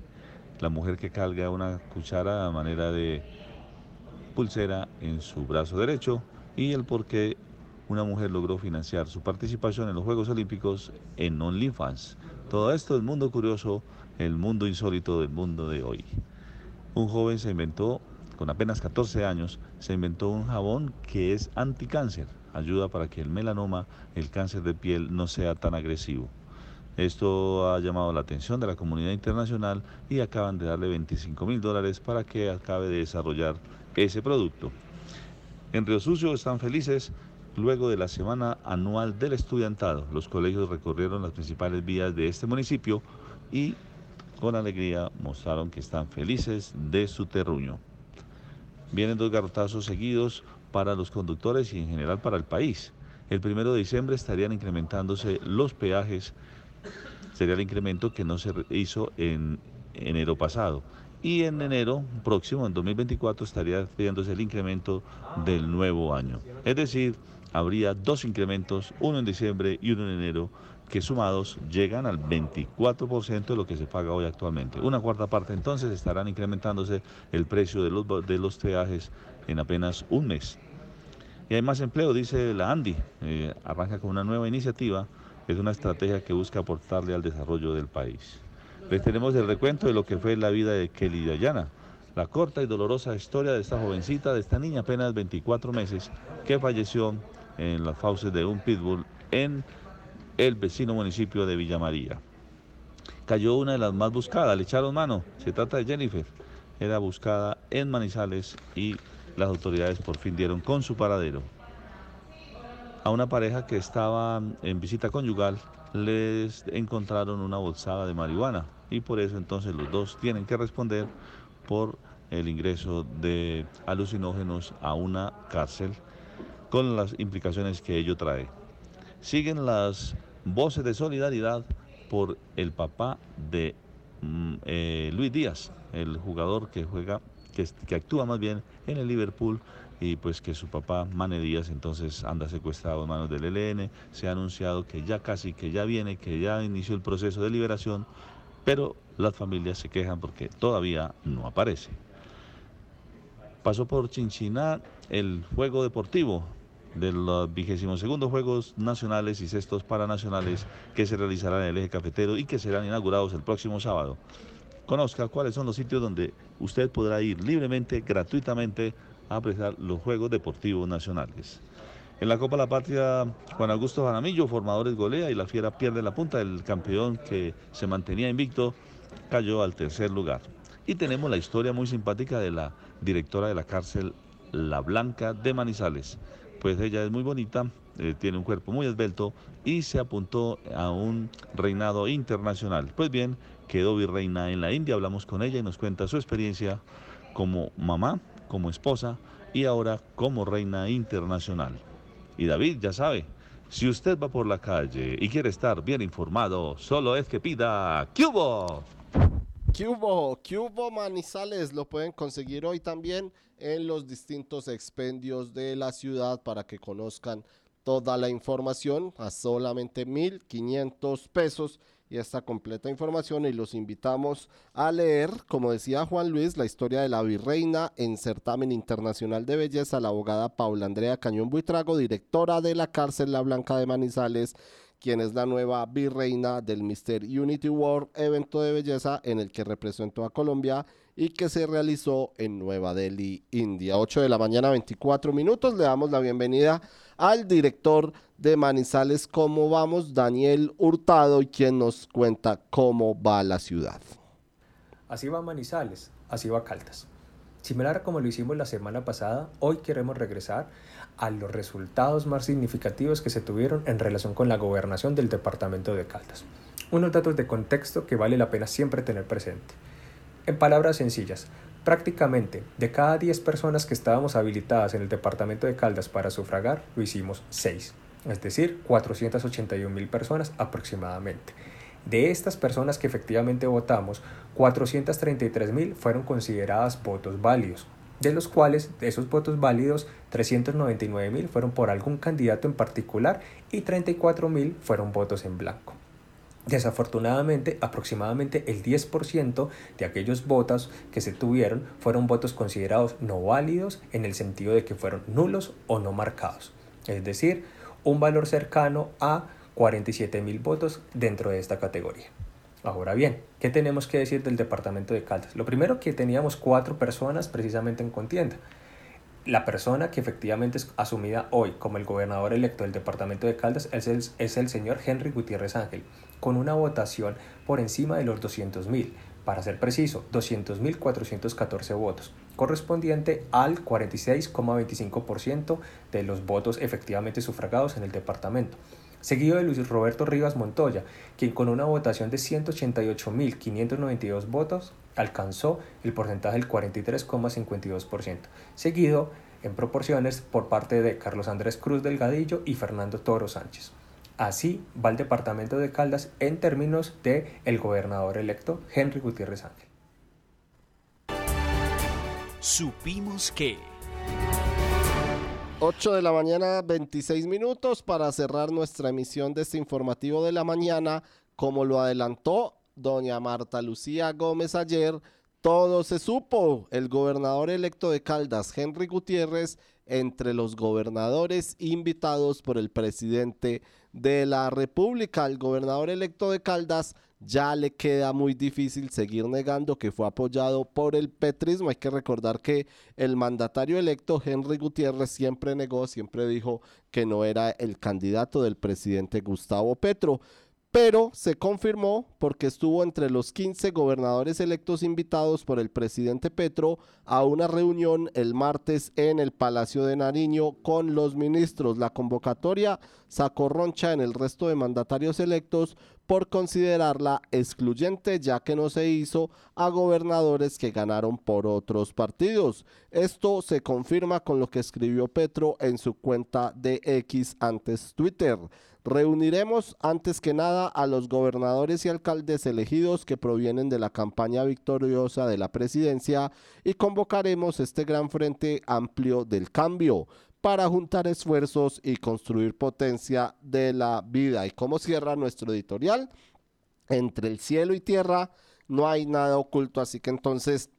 la mujer que carga una cuchara a manera de pulsera en su brazo derecho y el por qué una mujer logró financiar su participación en los Juegos Olímpicos en OnlyFans. Todo esto es mundo curioso, el mundo insólito del mundo de hoy. Un joven se inventó, con apenas 14 años, se inventó un jabón que es anticáncer. Ayuda para que el melanoma, el cáncer de piel, no sea tan agresivo. Esto ha llamado la atención de la comunidad internacional y acaban de darle 25 mil dólares para que acabe de desarrollar ese producto. En Río Sucio están felices luego de la semana anual del estudiantado. Los colegios recorrieron las principales vías de este municipio y con alegría mostraron que están felices de su terruño. Vienen dos garrotazos seguidos para los conductores y en general para el país. El primero de diciembre estarían incrementándose los peajes sería el incremento que no se hizo en enero pasado. Y en enero próximo, en 2024, estaría haciéndose el incremento del nuevo año. Es decir, habría dos incrementos, uno en diciembre y uno en enero, que sumados llegan al 24% de lo que se paga hoy actualmente. Una cuarta parte entonces estarán incrementándose el precio de los, de los en apenas un mes. Y hay más empleo, dice la Andy. Eh, arranca con una nueva iniciativa es una estrategia que busca aportarle al desarrollo del país. Les tenemos el recuento de lo que fue la vida de Kelly Dayana, la corta y dolorosa historia de esta jovencita, de esta niña apenas 24 meses, que falleció en las fauces de un pitbull en el vecino municipio de Villa María. Cayó una de las más buscadas, le echaron mano, se trata de Jennifer, era buscada en Manizales y las autoridades por fin dieron con su paradero a una pareja que estaba en visita conyugal les encontraron una bolsada de marihuana y por eso entonces los dos tienen que responder por el ingreso de alucinógenos a una cárcel con las implicaciones que ello trae. Siguen las voces de solidaridad por el papá de mm, eh, Luis Díaz, el jugador que juega, que, actúa más bien en el Liverpool y pues que su papá Mane Díaz entonces anda secuestrado en manos del ELN, se ha anunciado que ya casi, que ya viene, que ya inició el proceso de liberación, pero las familias se quejan porque todavía no aparece. Pasó por Chinchiná el juego deportivo de los vigésimos segundos Juegos Nacionales y Cestos Paranacionales que se realizarán en el eje cafetero y que serán inaugurados el próximo sábado. Conozca cuáles son los sitios donde usted podrá ir libremente, gratuitamente, a apreciar los Juegos Deportivos Nacionales. En la Copa La Patria, Juan Augusto Jaramillo, formadores golea y la Fiera pierde la punta. El campeón que se mantenía invicto cayó al tercer lugar. Y tenemos la historia muy simpática de la directora de la cárcel La Blanca de Manizales. Pues ella es muy bonita, eh, tiene un cuerpo muy esbelto y se apuntó a un reinado internacional. Pues bien, quedó virreina en la India, hablamos con ella y nos cuenta su experiencia como mamá como esposa y ahora como reina internacional. Y David ya sabe, si usted va por la calle y quiere estar bien informado, solo es que pida Cubo. Cubo, Cubo Manizales lo pueden conseguir hoy también en los distintos expendios de la ciudad para que conozcan toda la información a solamente 1.500 pesos y esta completa información. Y los invitamos a leer, como decía Juan Luis, la historia de la virreina en certamen internacional de belleza, la abogada Paula Andrea Cañón Buitrago, directora de la cárcel La Blanca de Manizales, quien es la nueva virreina del Mister Unity World, evento de belleza en el que representó a Colombia y que se realizó en Nueva Delhi, India. 8 de la mañana, 24 minutos. Le damos la bienvenida al director de Manizales Cómo Vamos, Daniel Hurtado, quien nos cuenta cómo va la ciudad. Así va Manizales, así va Caldas. Similar como lo hicimos la semana pasada, hoy queremos regresar a los resultados más significativos que se tuvieron en relación con la gobernación del departamento de Caldas. Unos datos de contexto que vale la pena siempre tener presente. En palabras sencillas, prácticamente de cada 10 personas que estábamos habilitadas en el departamento de Caldas para sufragar, lo hicimos 6 es decir, 481 mil personas aproximadamente. De estas personas que efectivamente votamos, 433 mil fueron consideradas votos válidos, de los cuales de esos votos válidos, 399 mil fueron por algún candidato en particular y 34 mil fueron votos en blanco. Desafortunadamente, aproximadamente el 10% de aquellos votos que se tuvieron fueron votos considerados no válidos en el sentido de que fueron nulos o no marcados. Es decir, un valor cercano a 47 mil votos dentro de esta categoría. Ahora bien, ¿qué tenemos que decir del departamento de Caldas? Lo primero que teníamos cuatro personas precisamente en contienda. La persona que efectivamente es asumida hoy como el gobernador electo del departamento de Caldas es el, es el señor Henry Gutiérrez Ángel, con una votación por encima de los 200 mil, para ser preciso, 200.414 votos, correspondiente al 46,25% de los votos efectivamente sufragados en el departamento seguido de Luis Roberto Rivas Montoya, quien con una votación de 188.592 votos alcanzó el porcentaje del 43,52%, seguido en proporciones por parte de Carlos Andrés Cruz Delgadillo y Fernando Toro Sánchez. Así va el departamento de Caldas en términos de el gobernador electo Henry Gutiérrez Ángel. Supimos que 8 de la mañana, 26 minutos para cerrar nuestra emisión de este informativo de la mañana. Como lo adelantó doña Marta Lucía Gómez ayer, todo se supo. El gobernador electo de Caldas, Henry Gutiérrez, entre los gobernadores invitados por el presidente de la República. El gobernador electo de Caldas ya le queda muy difícil seguir negando que fue apoyado por el petrismo. Hay que recordar que el mandatario electo Henry Gutiérrez siempre negó, siempre dijo que no era el candidato del presidente Gustavo Petro pero se confirmó porque estuvo entre los 15 gobernadores electos invitados por el presidente Petro a una reunión el martes en el Palacio de Nariño con los ministros. La convocatoria sacó roncha en el resto de mandatarios electos por considerarla excluyente ya que no se hizo a gobernadores que ganaron por otros partidos. Esto se confirma con lo que escribió Petro en su cuenta de X antes Twitter. Reuniremos antes que nada a los gobernadores y alcaldes elegidos que provienen de la campaña victoriosa de la presidencia y convocaremos este gran frente amplio del cambio para juntar esfuerzos y construir potencia de la vida. ¿Y cómo cierra nuestro editorial? Entre el cielo y tierra no hay nada oculto, así que entonces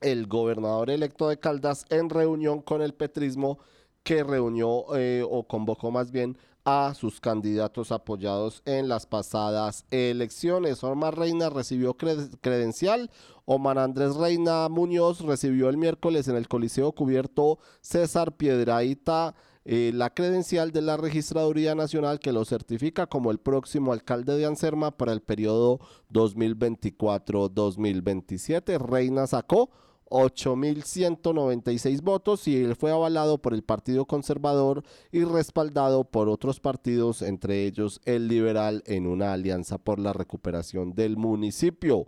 el gobernador electo de Caldas en reunión con el petrismo que reunió eh, o convocó más bien a sus candidatos apoyados en las pasadas elecciones. Omar Reina recibió credencial. Omar Andrés Reina Muñoz recibió el miércoles en el Coliseo Cubierto César Piedraíta eh, la credencial de la Registraduría Nacional que lo certifica como el próximo alcalde de Anserma para el periodo 2024-2027. Reina sacó 8.196 votos y él fue avalado por el Partido Conservador y respaldado por otros partidos, entre ellos el Liberal, en una alianza por la recuperación del municipio.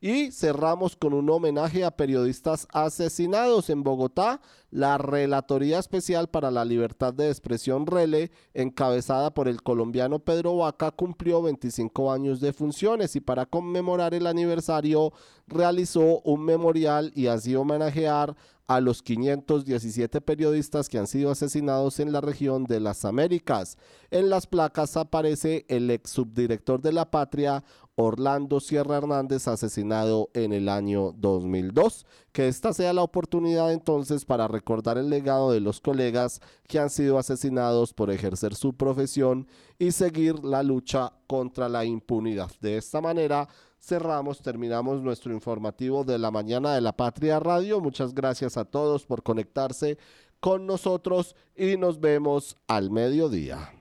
Y cerramos con un homenaje a periodistas asesinados en Bogotá. La Relatoría Especial para la Libertad de Expresión RELE, encabezada por el colombiano Pedro Vaca, cumplió 25 años de funciones y para conmemorar el aniversario realizó un memorial y así homenajear a los 517 periodistas que han sido asesinados en la región de las Américas. En las placas aparece el ex subdirector de la patria, Orlando Sierra Hernández, asesinado en el año 2002. Que esta sea la oportunidad entonces para recordar el legado de los colegas que han sido asesinados por ejercer su profesión y seguir la lucha contra la impunidad. De esta manera cerramos, terminamos nuestro informativo de la mañana de la Patria Radio. Muchas gracias a todos por conectarse con nosotros y nos vemos al mediodía.